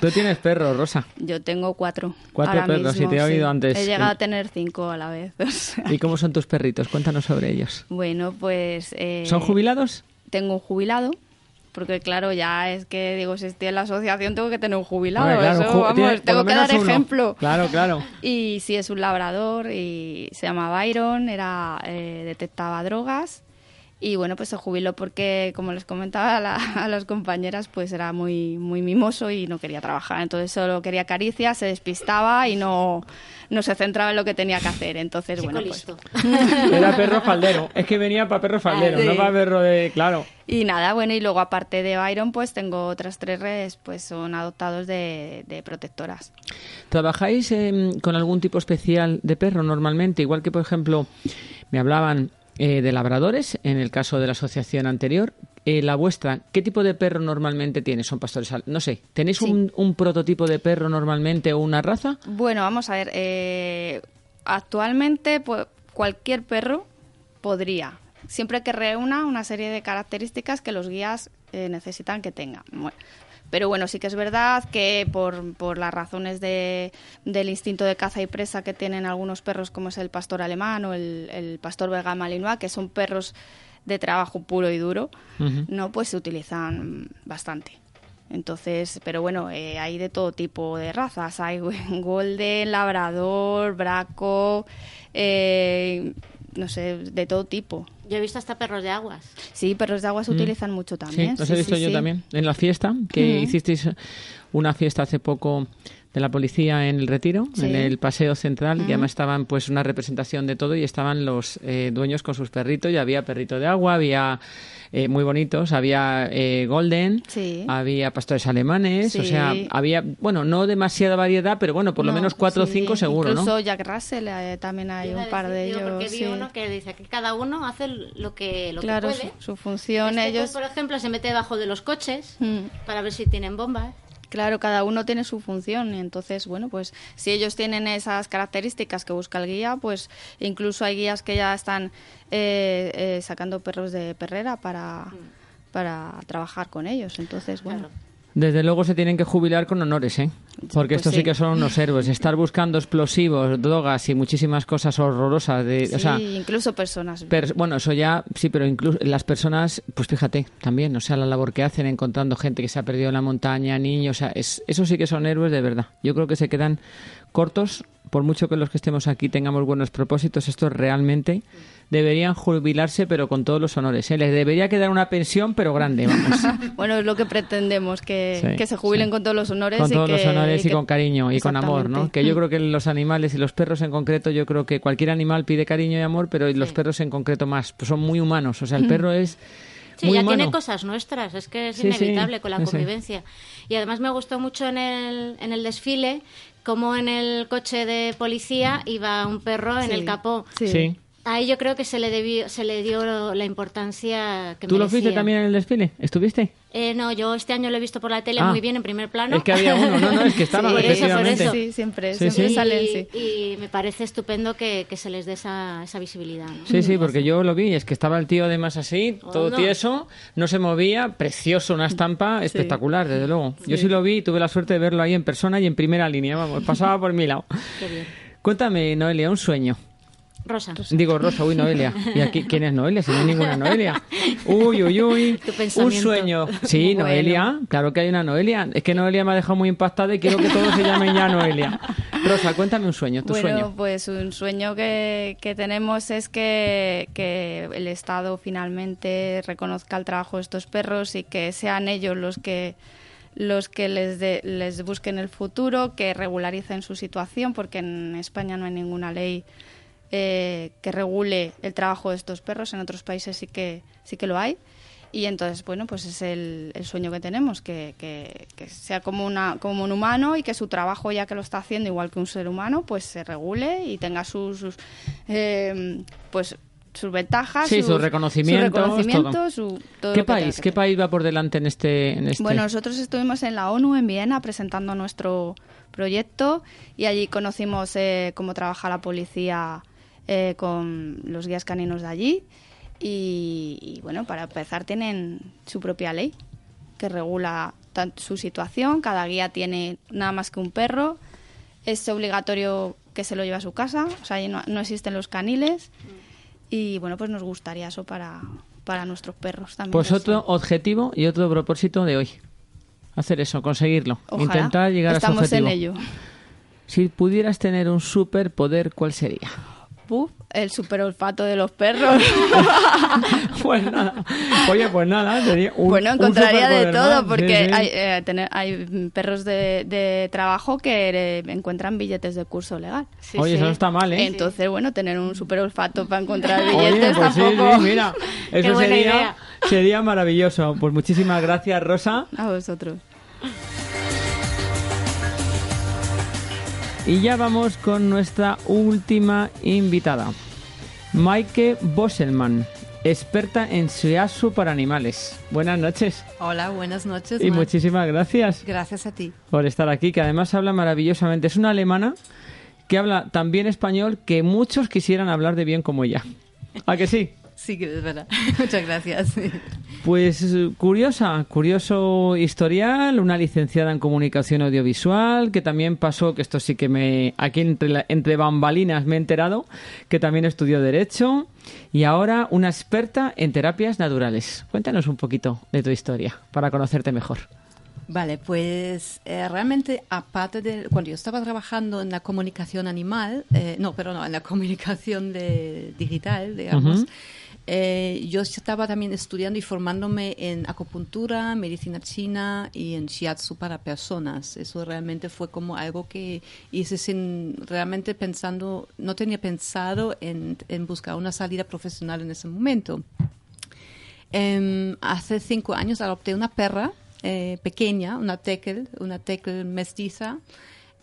Tú tienes perros, Rosa. Yo tengo cuatro. Cuatro perros, mismo, te he oído sí. antes. He llegado a tener cinco a la vez. (laughs) o sea. ¿Y cómo son tus perritos? Cuéntanos sobre ellos. Bueno, pues... eh, ¿Son jubilados? Tengo un jubilado, porque claro, ya es que digo, si estoy en la asociación tengo que tener un jubilado. Hombre, claro, eso, ju- vamos, tiene tengo que dar uno. ejemplo. Claro, claro. (laughs) Y sí, es un labrador y se llama Byron, era eh, detectaba drogas y bueno, pues se jubiló porque, como les comentaba a, la- (laughs) a las compañeras, pues era muy, muy mimoso y no quería trabajar. Entonces solo quería caricias, se despistaba y no, no se centraba en lo que tenía que hacer. Entonces, Chico bueno, pues... listo. Era perro (laughs) faldero. Es que venía para perro faldero, Ah, sí. no para perro de... Claro. Y nada, bueno, y luego aparte de Byron, pues tengo otras tres redes, pues son adoptados de, de protectoras. ¿Trabajáis eh, con algún tipo especial de perro normalmente? Igual que, por ejemplo, me hablaban eh, de labradores, en el caso de la asociación anterior. Eh, la vuestra, ¿qué tipo de perro normalmente tiene? ¿Son pastores? No sé, ¿tenéis Sí. un, un prototipo de perro normalmente o una raza? Bueno, vamos a ver. eh, actualmente, pues, cualquier perro podría, siempre que reúna una serie de características que los guías eh, necesitan que tenga. Bueno, pero bueno, sí que es verdad que por, por las razones de, del instinto de caza y presa que tienen algunos perros, como es el pastor alemán o el, el pastor belga malinois, que son perros de trabajo puro y duro, no, pues se utilizan bastante. Entonces, pero bueno, eh, hay de todo tipo de razas. Hay (laughs) golden, labrador, braco, eh, no sé, de todo tipo. Yo he visto hasta perros de aguas. Sí, perros de agua se utilizan mucho Mm. Sí, también. los sí, he visto sí, yo sí. también. En la fiesta, que hicisteis una fiesta hace poco de la policía en el Retiro, Sí. en el Paseo Central, y Ujú. además estaban pues una representación de todo y estaban los eh, dueños con sus perritos y había perrito de agua, había eh, muy bonitos, había eh, golden, Sí. había pastores alemanes, o sea, había, bueno, no demasiada variedad, pero bueno, por lo No, menos cuatro o sí, cinco seguro, Incluso ¿no? Jack Russell eh, también hay un par de ellos. Porque vi uno que dice que cada uno hace lo que, lo claro, que su, puede. su función Este, pues, ellos. por ejemplo, se mete debajo de los coches Mm. para ver si tienen bombas. Claro, cada uno tiene su función y entonces, bueno, pues si ellos tienen esas características que busca el guía, pues incluso hay guías que ya están eh, eh, sacando perros de perrera para, para trabajar con ellos. Entonces, bueno, Claro. Desde luego se tienen que jubilar con honores, ¿eh? Porque Pues estos sí. sí. que son unos héroes. Estar buscando explosivos, drogas y muchísimas cosas horrorosas. De, sí, o sea, incluso personas. Per- bueno, eso ya, sí, pero incluso las personas, pues fíjate, también, o sea, la labor que hacen encontrando gente que se ha perdido en la montaña, niños, o sea, es, eso sí que son héroes de verdad. Yo creo que se quedan cortos, por mucho que los que estemos aquí tengamos buenos propósitos, estos realmente deberían jubilarse, pero con todos los honores. ¿eh? Les debería quedar una pensión, pero grande, vamos. (laughs) Bueno, es lo que pretendemos, que, Sí, que se jubilen sí. con todos los honores. con y todos que- los honores y, que- con cariño y con amor, ¿no? Que yo (laughs) creo que los animales y los perros en concreto, yo creo que cualquier animal pide cariño y amor, pero los Sí. perros en concreto más, pues son muy humanos. O sea, el perro es Sí, muy ya humano. tiene cosas nuestras, es que es Sí, sí, inevitable con la convivencia. Y además me gustó mucho en el, en el desfile como en el coche de policía iba un perro en Sí. el capó Sí. Sí. Ahí yo creo que se le, debió, se le dio la importancia que ¿Tú lo merecía. fuiste también en el desfile? ¿Estuviste? Eh, no, yo este año lo he visto por la tele Ah. muy bien en primer plano. Es que había uno, no, no, es que estaba, (laughs) Sí, por eso, por eso. Sí, siempre, Sí, siempre sí. salen, sí. y me parece estupendo que, que se les dé esa, esa visibilidad. ¿no? Sí, sí, porque yo lo vi, es que estaba el tío además así, todo Oh, no. tieso, no se movía, precioso, una estampa espectacular, desde luego. Yo sí lo vi y tuve la suerte de verlo ahí en persona y en primera línea, vamos, pasaba por mi lado. Qué bien. Cuéntame, Noelia, un sueño. Rosa. Digo, Rosa, uy, Noelia. ¿Y aquí quién es Noelia? Si no hay ninguna Noelia. (laughs) Uy, uy, uy. Tu Un sueño. Sí, Bueno. Noelia. Claro que hay una Noelia. Es que Noelia me ha dejado muy impactada y quiero que todos se llamen ya Noelia. Rosa, cuéntame un sueño, tu bueno, sueño. pues un sueño que, que tenemos es que, que el Estado finalmente reconozca el trabajo de estos perros y que sean ellos los que los que les, de- les busquen el futuro, que regularicen su situación, porque en España no hay ninguna ley eh, que regule el trabajo de estos perros. En otros países sí que sí que lo hay. Y entonces, bueno, pues es el, el sueño que tenemos, que, que- que sea como, una, como un humano y que su trabajo, ya que lo está haciendo igual que un ser humano, pues se regule y tenga sus, sus, eh, pues sus ventajas, Sí, sus sus reconocimientos, su reconocimiento, todo. su- todo ¿Qué país? que ¿Qué país va por delante en este, en este? Bueno, nosotros estuvimos en la ONU en Viena presentando nuestro proyecto y allí conocimos eh, cómo trabaja la policía eh, con los guías caninos de allí y, y, bueno, para empezar tienen su propia ley que regula su situación, cada guía tiene nada más que un perro, es obligatorio que se lo lleve a su casa, o sea, no, no existen los caniles y bueno, pues nos gustaría eso para, para nuestros perros también. Pues otro objetivo y otro propósito de hoy. Hacer eso, conseguirlo. Ojalá. Intentar llegar Estamos a en objetivo. ello. Si pudieras tener un superpoder, ¿cuál sería? El super olfato de los perros. (laughs) pues nada. Oye, pues nada, sería un bueno, un encontraría de todo, porque Sí, sí. Hay, eh, tener- hay perros de, de trabajo que eh, encuentran billetes de curso legal. Sí, Oye, sí. eso no está mal, ¿eh? Entonces, bueno, tener un super olfato para encontrar Oye, billetes pues sí, tampoco. sí, mira, (laughs) eso sería, idea. sería maravilloso. Pues muchísimas gracias, Rosa. A vosotros. Y ya vamos con nuestra última invitada. Maike Bosselman, experta en shiatsu para animales. Buenas noches Hola, buenas noches. y Mar. muchísimas gracias Gracias a ti. por estar aquí, que además habla maravillosamente. Es una alemana que habla tan bien español que muchos quisieran hablar de bien como ella. ¿A que sí? Sí, que es verdad. (laughs) Muchas gracias. Pues eh, curiosa, curioso historial, una licenciada en comunicación audiovisual, que también pasó, que esto sí que me, aquí entre, la- entre bambalinas me he enterado, que también estudió Derecho y ahora una experta en terapias naturales. Cuéntanos un poquito de tu historia para conocerte mejor. Vale, pues eh, realmente aparte de cuando yo estaba trabajando en la comunicación animal, eh, no, pero no, en la comunicación de, digital, digamos. Eh, yo estaba también estudiando y formándome en acupuntura, medicina china y en shiatsu para personas. Eso realmente fue como algo que hice sin realmente pensando, no tenía pensado en, en buscar una salida profesional en ese momento. Em, hace cinco años adopté una perra eh, pequeña, una tekel, una tekel mestiza,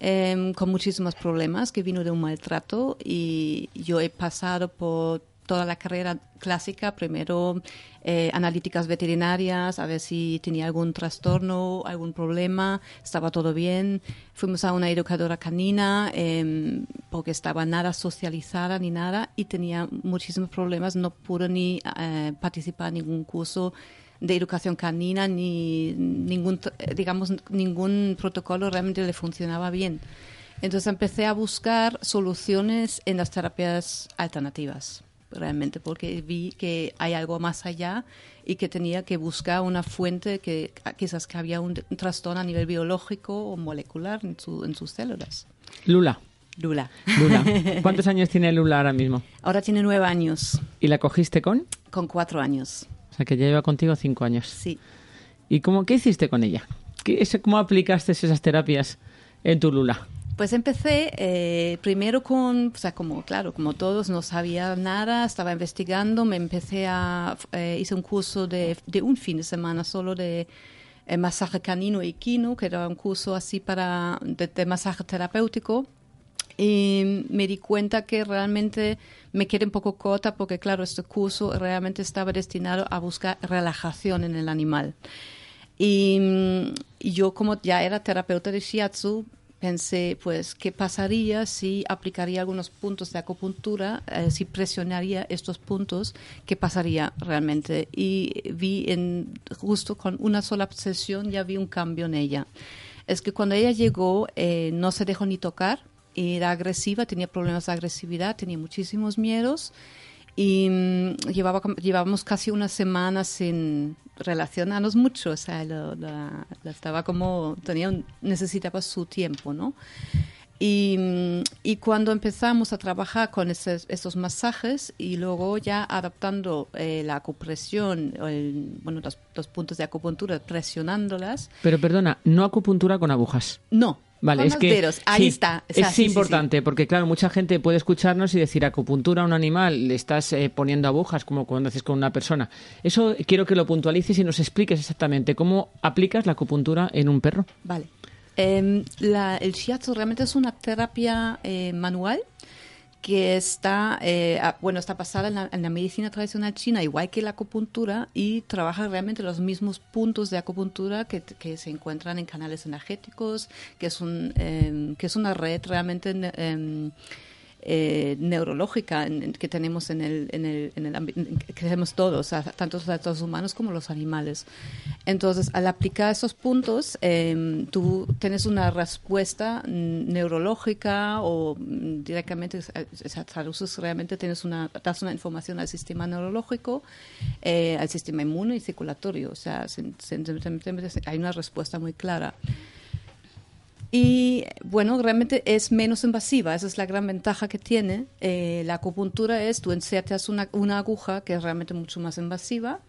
em, con muchísimos problemas, que vino de un maltrato y yo he pasado por toda la carrera clásica, primero eh, analíticas veterinarias, a ver si tenía algún trastorno, algún problema, estaba todo bien. Fuimos a una educadora canina em, porque estaba nada socializada ni nada y tenía muchísimos problemas, no pudo ni eh, participar en ningún curso de educación canina ni ningún, eh, digamos, ningún protocolo realmente le funcionaba bien. Entonces empecé a buscar soluciones en las terapias alternativas, realmente, porque vi que hay algo más allá y que tenía que buscar una fuente que quizás que había un, un trastorno a nivel biológico o molecular en, su- en sus células. Lula, Lula. Lula. (laughs) ¿Cuántos años tiene Lula ahora mismo? Ahora tiene nueve años, ¿Y la cogiste con? con cuatro años. O sea, que ya lleva contigo cinco años. Sí. ¿Y cómo, qué hiciste con ella? ¿Qué, ese- ¿Cómo aplicaste esas terapias en tu Lula? Pues empecé eh, primero con, o sea, como, claro, como todos, no sabía nada, estaba investigando, me empecé a, eh, hice un curso de, de un fin de semana solo de eh, masaje canino y equino, que era un curso así para, de, de masaje terapéutico. y me di cuenta que realmente me quedé un poco corta porque, claro, este curso realmente estaba destinado a buscar relajación en el animal. Y, mm, y yo como ya era terapeuta de shiatsu, pensé, pues, ¿qué pasaría si aplicaría algunos puntos de acupuntura, eh, si presionaría estos puntos, qué pasaría realmente? Y vi en, justo con una sola sesión, ya vi un cambio en ella. Es que cuando ella llegó, eh, no se dejó ni tocar, era agresiva, tenía problemas de agresividad, tenía muchísimos miedos y mm, llevaba, llevábamos casi una semana sin relacionarnos mucho, o sea, la, estaba como, tenía, necesitaba su tiempo, ¿no? Y, mm, y, cuando empezamos a trabajar con esos, masajes y luego ya adaptando eh, la acupresión, bueno, los, los, puntos de acupuntura, presionándolas. Pero perdona, no acupuntura con agujas. No, Vale, es que ahí está. es importante porque claro, mucha gente puede escucharnos y decir acupuntura a un animal, le estás eh, poniendo agujas como cuando haces con una persona. Eso quiero que lo puntualices y nos expliques exactamente cómo aplicas la acupuntura en un perro. Vale. Em, el shiatsu realmente es una terapia eh, manual que está, eh, bueno, está basada en la, medicina tradicional china, igual que la acupuntura, y trabaja realmente los mismos puntos de acupuntura que, se encuentran en canales energéticos, que es, un, em, que es una red realmente... Em, eh, neurológica que tenemos en el, en el, en el que tenemos todos, tanto los humanos como los animales. Entonces, al aplicar esos puntos, em, tú tienes una respuesta neurológica o mm, directamente, traduces realmente, tienes una, das una información al sistema neurológico, eh, al sistema inmune y circulatorio. O sea, hay una respuesta muy clara. Y bueno, realmente es menos invasiva, esa es la gran ventaja que tiene. Eh, la acupuntura es, tú insertas una, una, aguja que es realmente mucho más invasiva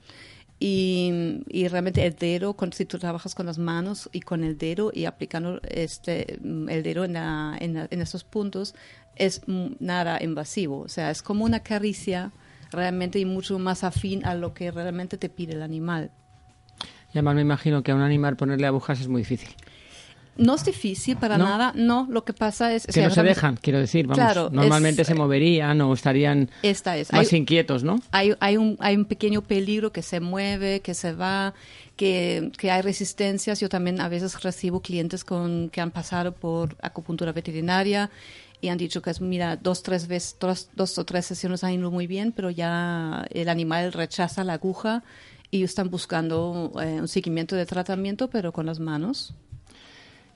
y, y realmente el dedo, si tú trabajas con las manos y con el dedo y aplicando este, el dedo en, en, en estos puntos, es nada invasivo, o sea, es como una caricia realmente y mucho más afín a lo que realmente te pide el animal. Y además me imagino que a un animal ponerle agujas es muy difícil. No es difícil para nada, no. Lo que pasa es que no se dejan, quiero decir. Vamos, normalmente se moverían o estarían más inquietos, ¿no? Hay, hay, un, hay un pequeño peligro que se mueve, que se va, que, que hay resistencias. Yo también a veces recibo clientes con que han pasado por acupuntura veterinaria y han dicho que es, mira, dos, tres veces, dos, dos o tres sesiones han ido muy bien, pero ya el animal rechaza la aguja y están buscando eh, un seguimiento de tratamiento, pero con las manos.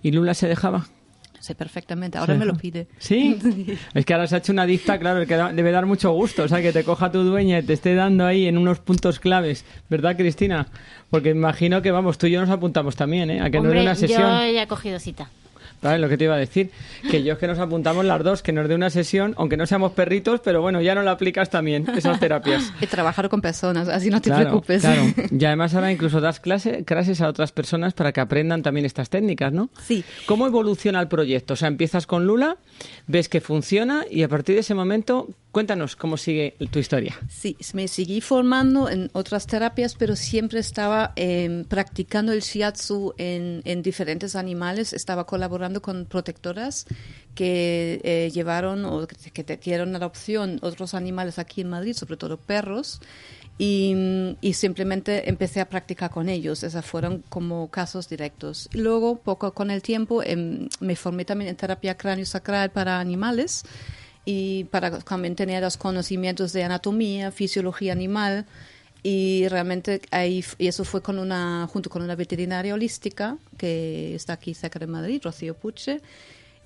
¿Y Lula se dejaba? Sé perfectamente, ahora me lo pide. ¿Sí? (laughs) es que ahora se ha hecho una dicta, claro, que debe dar mucho gusto, o sea, que te coja tu dueña y te esté dando ahí en unos puntos claves, ¿verdad, Cristina? Porque imagino que, vamos, tú y yo nos apuntamos también, ¿eh? A que no dé una sesión. yo ya he cogido cita. Lo que te iba a decir, que yo es que nos apuntamos las dos, que nos dé una sesión, aunque no seamos perritos, pero bueno, ya no la aplicas también, esas terapias. (laughs) Y trabajar con personas, así no te preocupes. Claro, (laughs) y además ahora incluso das clase, clases a otras personas para que aprendan también estas técnicas, ¿no? Sí. ¿Cómo evoluciona el proyecto? O sea, empiezas con Lula, ves que funciona y a partir de ese momento, cuéntanos cómo sigue tu historia. Sí, me seguí formando en otras terapias, pero siempre estaba em, practicando el shiatsu en, en diferentes animales, estaba colaborando con protectoras que eh, llevaron o que, te dieron adopción otros animales aquí en Madrid, sobre todo perros, y, simplemente empecé a practicar con ellos. Esos fueron como casos directos. Luego, poco con el tiempo, em, me formé también en terapia cráneo-sacral para animales y para también tener los conocimientos de anatomía, fisiología animal y realmente ahí y eso fue con una junto con una veterinaria holística que está aquí cerca de Madrid Rocío Puche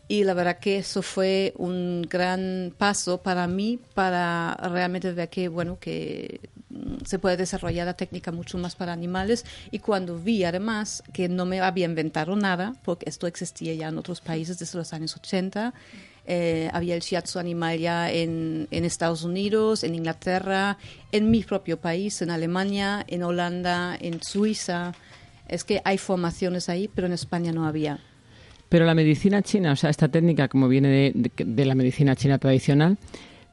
y la verdad que eso fue un gran paso para mí para realmente ver que bueno que mm, se puede desarrollar la técnica mucho más para animales y cuando vi además que no me había inventado nada porque esto existía ya en otros países desde los años 80 eh, había el shiatsu animal ya en, en, Estados Unidos, en Inglaterra, en mi propio país, en Alemania, en Holanda, en Suiza. Es que hay formaciones ahí, pero en España no había. Pero la medicina china, o sea, esta técnica como viene de, de, la medicina china tradicional,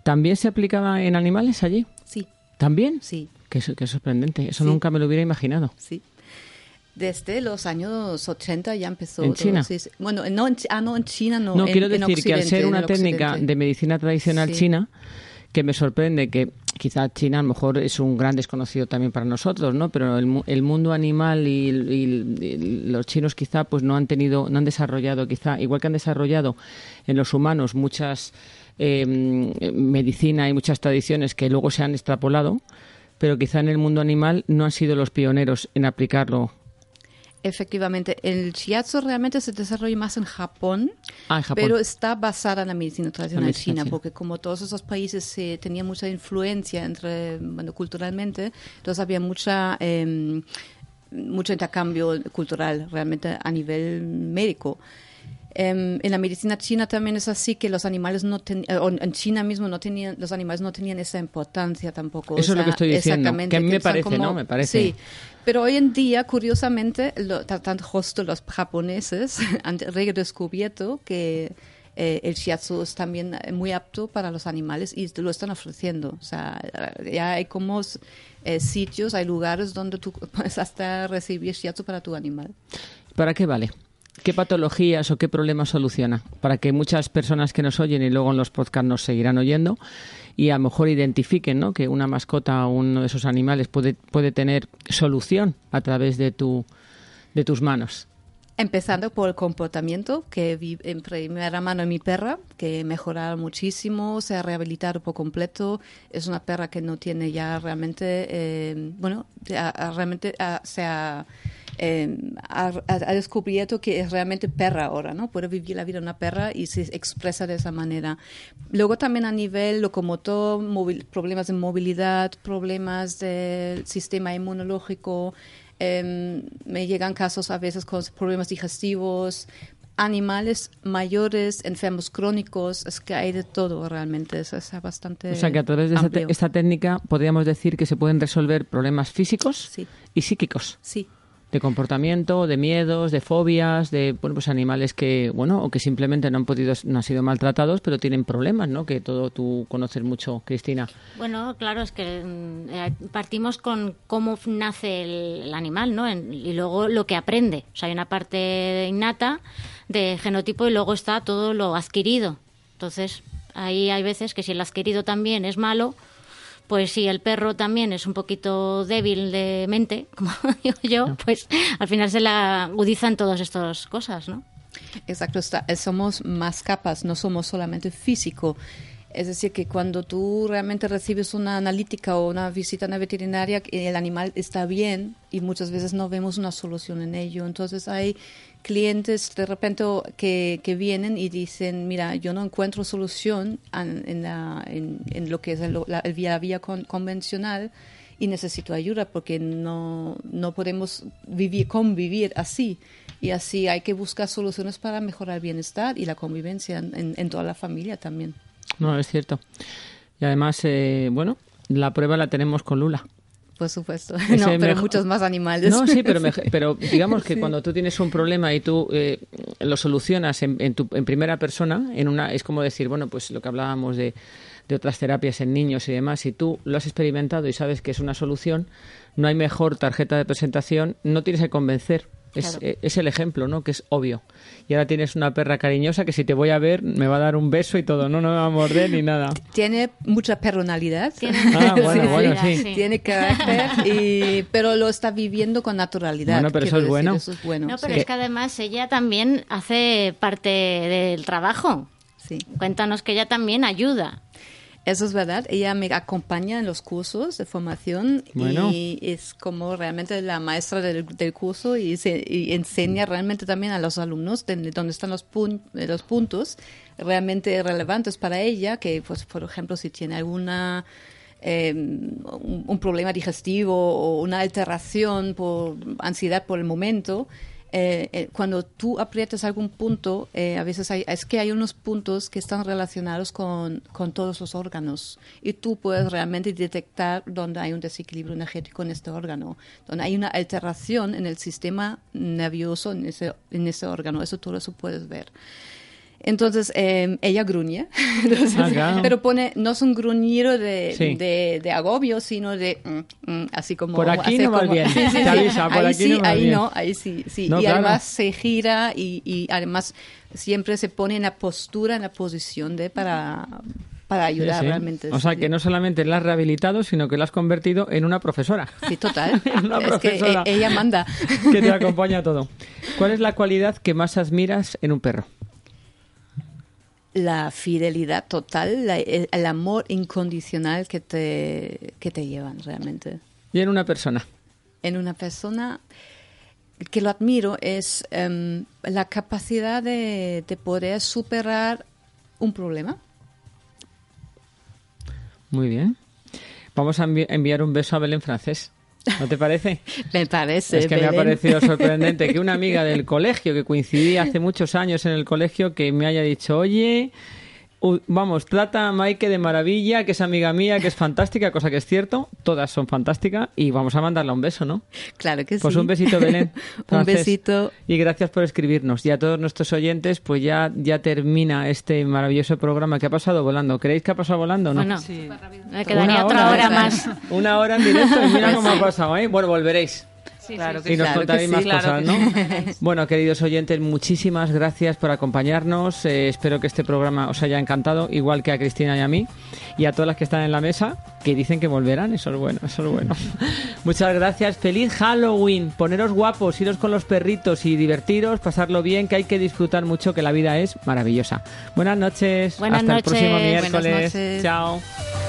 ¿también se aplicaba en animales allí? Sí. ¿También? Sí. Qué, qué sorprendente. Eso nunca me lo hubiera imaginado. Sí. Desde los años 80 ya empezó. ¿En China? Sí. Bueno, no en, ah, no, en China no. No, en- quiero en decir que al ser una técnica Occidente. de medicina tradicional Sí. china, que me sorprende que quizá China a lo mejor es un gran desconocido también para nosotros, ¿no? Pero el, mu- el mundo animal y, y- y los chinos quizá pues no han tenido, no han desarrollado quizá, igual que han desarrollado en los humanos muchas eh, medicina y muchas tradiciones que luego se han extrapolado, pero quizá en el mundo animal no han sido los pioneros en aplicarlo. Efectivamente, el shiatsu realmente se desarrolla más en Japón, Ah, en Japón. pero está basada en la medicina tradicional medicina china, china. porque como todos esos países eh, tenían mucha influencia entre, bueno, culturalmente, entonces había mucha eh, mucho intercambio cultural realmente a nivel médico. Em, en la medicina china también es así que los animales no ten- eh, o en China mismo no tenían los animales no tenían esa importancia tampoco. Eso es lo que estoy diciendo, exactamente, que a mí me parece, ¿no? Me parece. Sí, pero hoy en día, curiosamente, lo, justo los japoneses (laughs) han redescubierto que eh, el shiatsu es también muy apto para los animales y lo están ofreciendo. O sea, ya hay como eh, sitios, hay lugares donde tú (laughs) puedes hasta recibir shiatsu para tu animal. ¿Para qué vale? ¿Qué patologías o qué problemas soluciona? Para que muchas personas que nos oyen y luego en los podcasts nos seguirán oyendo y a lo mejor identifiquen ¿no? que una mascota o uno de esos animales puede, puede tener solución a través de, tu, de tus manos. Empezando por el comportamiento, que vi en primera mano en mi perra, que mejorado muchísimo, se ha rehabilitado por completo. Es una perra que no tiene ya realmente, eh, bueno, ha- realmente ha- se ha, eh, ha, ha descubierto que es realmente perra ahora, ¿no? Puede vivir la vida de una perra y se expresa de esa manera. Luego también a nivel locomotor, móvil- problemas de movilidad, problemas del sistema inmunológico, Em, me llegan casos a veces con problemas digestivos, animales mayores, enfermos crónicos, es que hay de todo realmente, es, es bastante O sea que a través de esta, esta técnica podríamos decir que se pueden resolver problemas físicos Sí. y psíquicos. Sí, de comportamiento, de miedos, de fobias, de bueno, pues animales que, bueno, o que simplemente no han podido, no han sido maltratados, pero tienen problemas, ¿no? Que todo tú conoces mucho, Cristina. Bueno, claro, es que mm, eh, partimos con cómo nace el, animal, ¿no? En- y luego lo que aprende. O sea, hay una parte innata de genotipo y luego está todo lo adquirido. Entonces, ahí hay veces que si el adquirido también es malo, pues si el perro también es un poquito débil de mente, (laughs) como digo yo, pues al final se la agudizan todas estas cosas, ¿no? Exacto, está, eh, somos más capas, no somos solamente físico. Es decir, que cuando tú realmente recibes una analítica o una visita a una veterinaria, el animal está bien y muchas veces no vemos una solución en ello. Entonces hay clientes de repente que, vienen y dicen, mira, yo no encuentro solución en, lo que es el- la, el vía, convencional y necesito ayuda porque no, no podemos vivir, convivir así. Y así hay que buscar soluciones para mejorar el bienestar y la convivencia en, en- en toda la familia también. No, es cierto. Y además, eh, bueno, la prueba la tenemos con Lula. Por supuesto. No, pero mejor- muchos más animales. No, sí, pero, me- (laughs) pero digamos que cuando tú tienes un problema y tú eh, lo solucionas en, en, tu, en primera persona, en una, es como decir, bueno, pues lo que hablábamos de, de otras terapias en niños y demás, si tú lo has experimentado y sabes que es una solución, no hay mejor tarjeta de presentación, no tienes que convencer. Es, Claro. eh, es el ejemplo, ¿no? Que es obvio. Y ahora tienes una perra cariñosa que si te voy a ver me va a dar un beso y todo, no, no me va a morder ni nada. (laughs) Tiene mucha personalidad. Tiene (laughs) Ah, bueno, Sí, bueno, sí, sí. sí. Tiene carácter, y, pero lo está viviendo con naturalidad. Bueno, pero eso es bueno. decir, Eso es bueno. No, pero sí. es que además ella también hace parte del trabajo. Sí. Cuéntanos que ella también ayuda. Eso es verdad. Ella me acompaña en los cursos de formación Bueno. y es como realmente la maestra del, del curso y, se, y enseña realmente también a los alumnos de, donde están los, pun- eh, los puntos realmente relevantes para ella, que pues por ejemplo si tiene alguna eh, un, un problema digestivo o una alteración por ansiedad por el momento, eh, eh, cuando tú aprietas algún punto, eh, a veces hay, es que hay unos puntos que están relacionados con, con todos los órganos y tú puedes realmente detectar donde hay un desequilibrio energético en este órgano, donde hay una alteración en el sistema nervioso en ese, en ese órgano. Eso todo eso puedes ver. Entonces eh, ella gruñe, (laughs) Entonces, Ah, claro. pero pone, no es un gruñido de, Sí. de, de agobio, sino de mm, mm, así como... Por aquí no como- bien. (laughs) Sí, sí, Te avisa, por ahí aquí sí, no vas ahí bien. no, ahí sí, sí. No, y claro. además se gira y, y además siempre se pone en la postura, en la posición de para, para ayudar realmente. O sea, que no solamente la has rehabilitado, sino que la has convertido en una profesora. Sí, total. (laughs) Una es que profesora. e- ella manda. que te acompaña a todo. ¿Cuál es la cualidad que más admiras en un perro? La fidelidad total, la- el, el amor incondicional que te, que te llevan realmente. Y en una persona. En una persona que lo admiro es em, la capacidad de, de poder superar un problema. Muy bien. Vamos a envi- enviar un beso a Belén francés. ¿No te parece? (laughs) Me parece. Es que me ha parecido (laughs) sorprendente que una amiga del colegio, que coincidí hace muchos años en el colegio, que me haya dicho, oye, vamos, trata a Maike de maravilla, que es amiga mía, que es fantástica, cosa que es cierto, todas son fantásticas, y vamos a mandarle un beso, ¿no? Claro que Pues sí. un besito, Belén. (laughs) un besito. Y gracias por escribirnos. Y a todos nuestros oyentes, pues ya, ya termina este maravilloso programa que ha pasado volando. ¿Creéis que ha pasado volando? No. Bueno, Sí. me quedaría Una otra hora más. Una hora en directo y mira cómo ha pasado, ¿eh? Bueno, volveréis. Claro que Y nos Claro contaréis sí. más Claro cosas, que ¿no? (laughs) Bueno, queridos oyentes, muchísimas gracias por acompañarnos. Eh, espero que este programa os haya encantado, igual que a Cristina y a mí, y a todas las que están en la mesa, que dicen que volverán. Eso es bueno, eso es bueno. (laughs) Muchas gracias. Feliz Halloween. Poneros guapos, iros con los perritos y divertiros, pasarlo bien, que hay que disfrutar mucho, que la vida es maravillosa. Buenas noches. Buenas Hasta noches. el próximo Buenas miércoles. noches. Chao.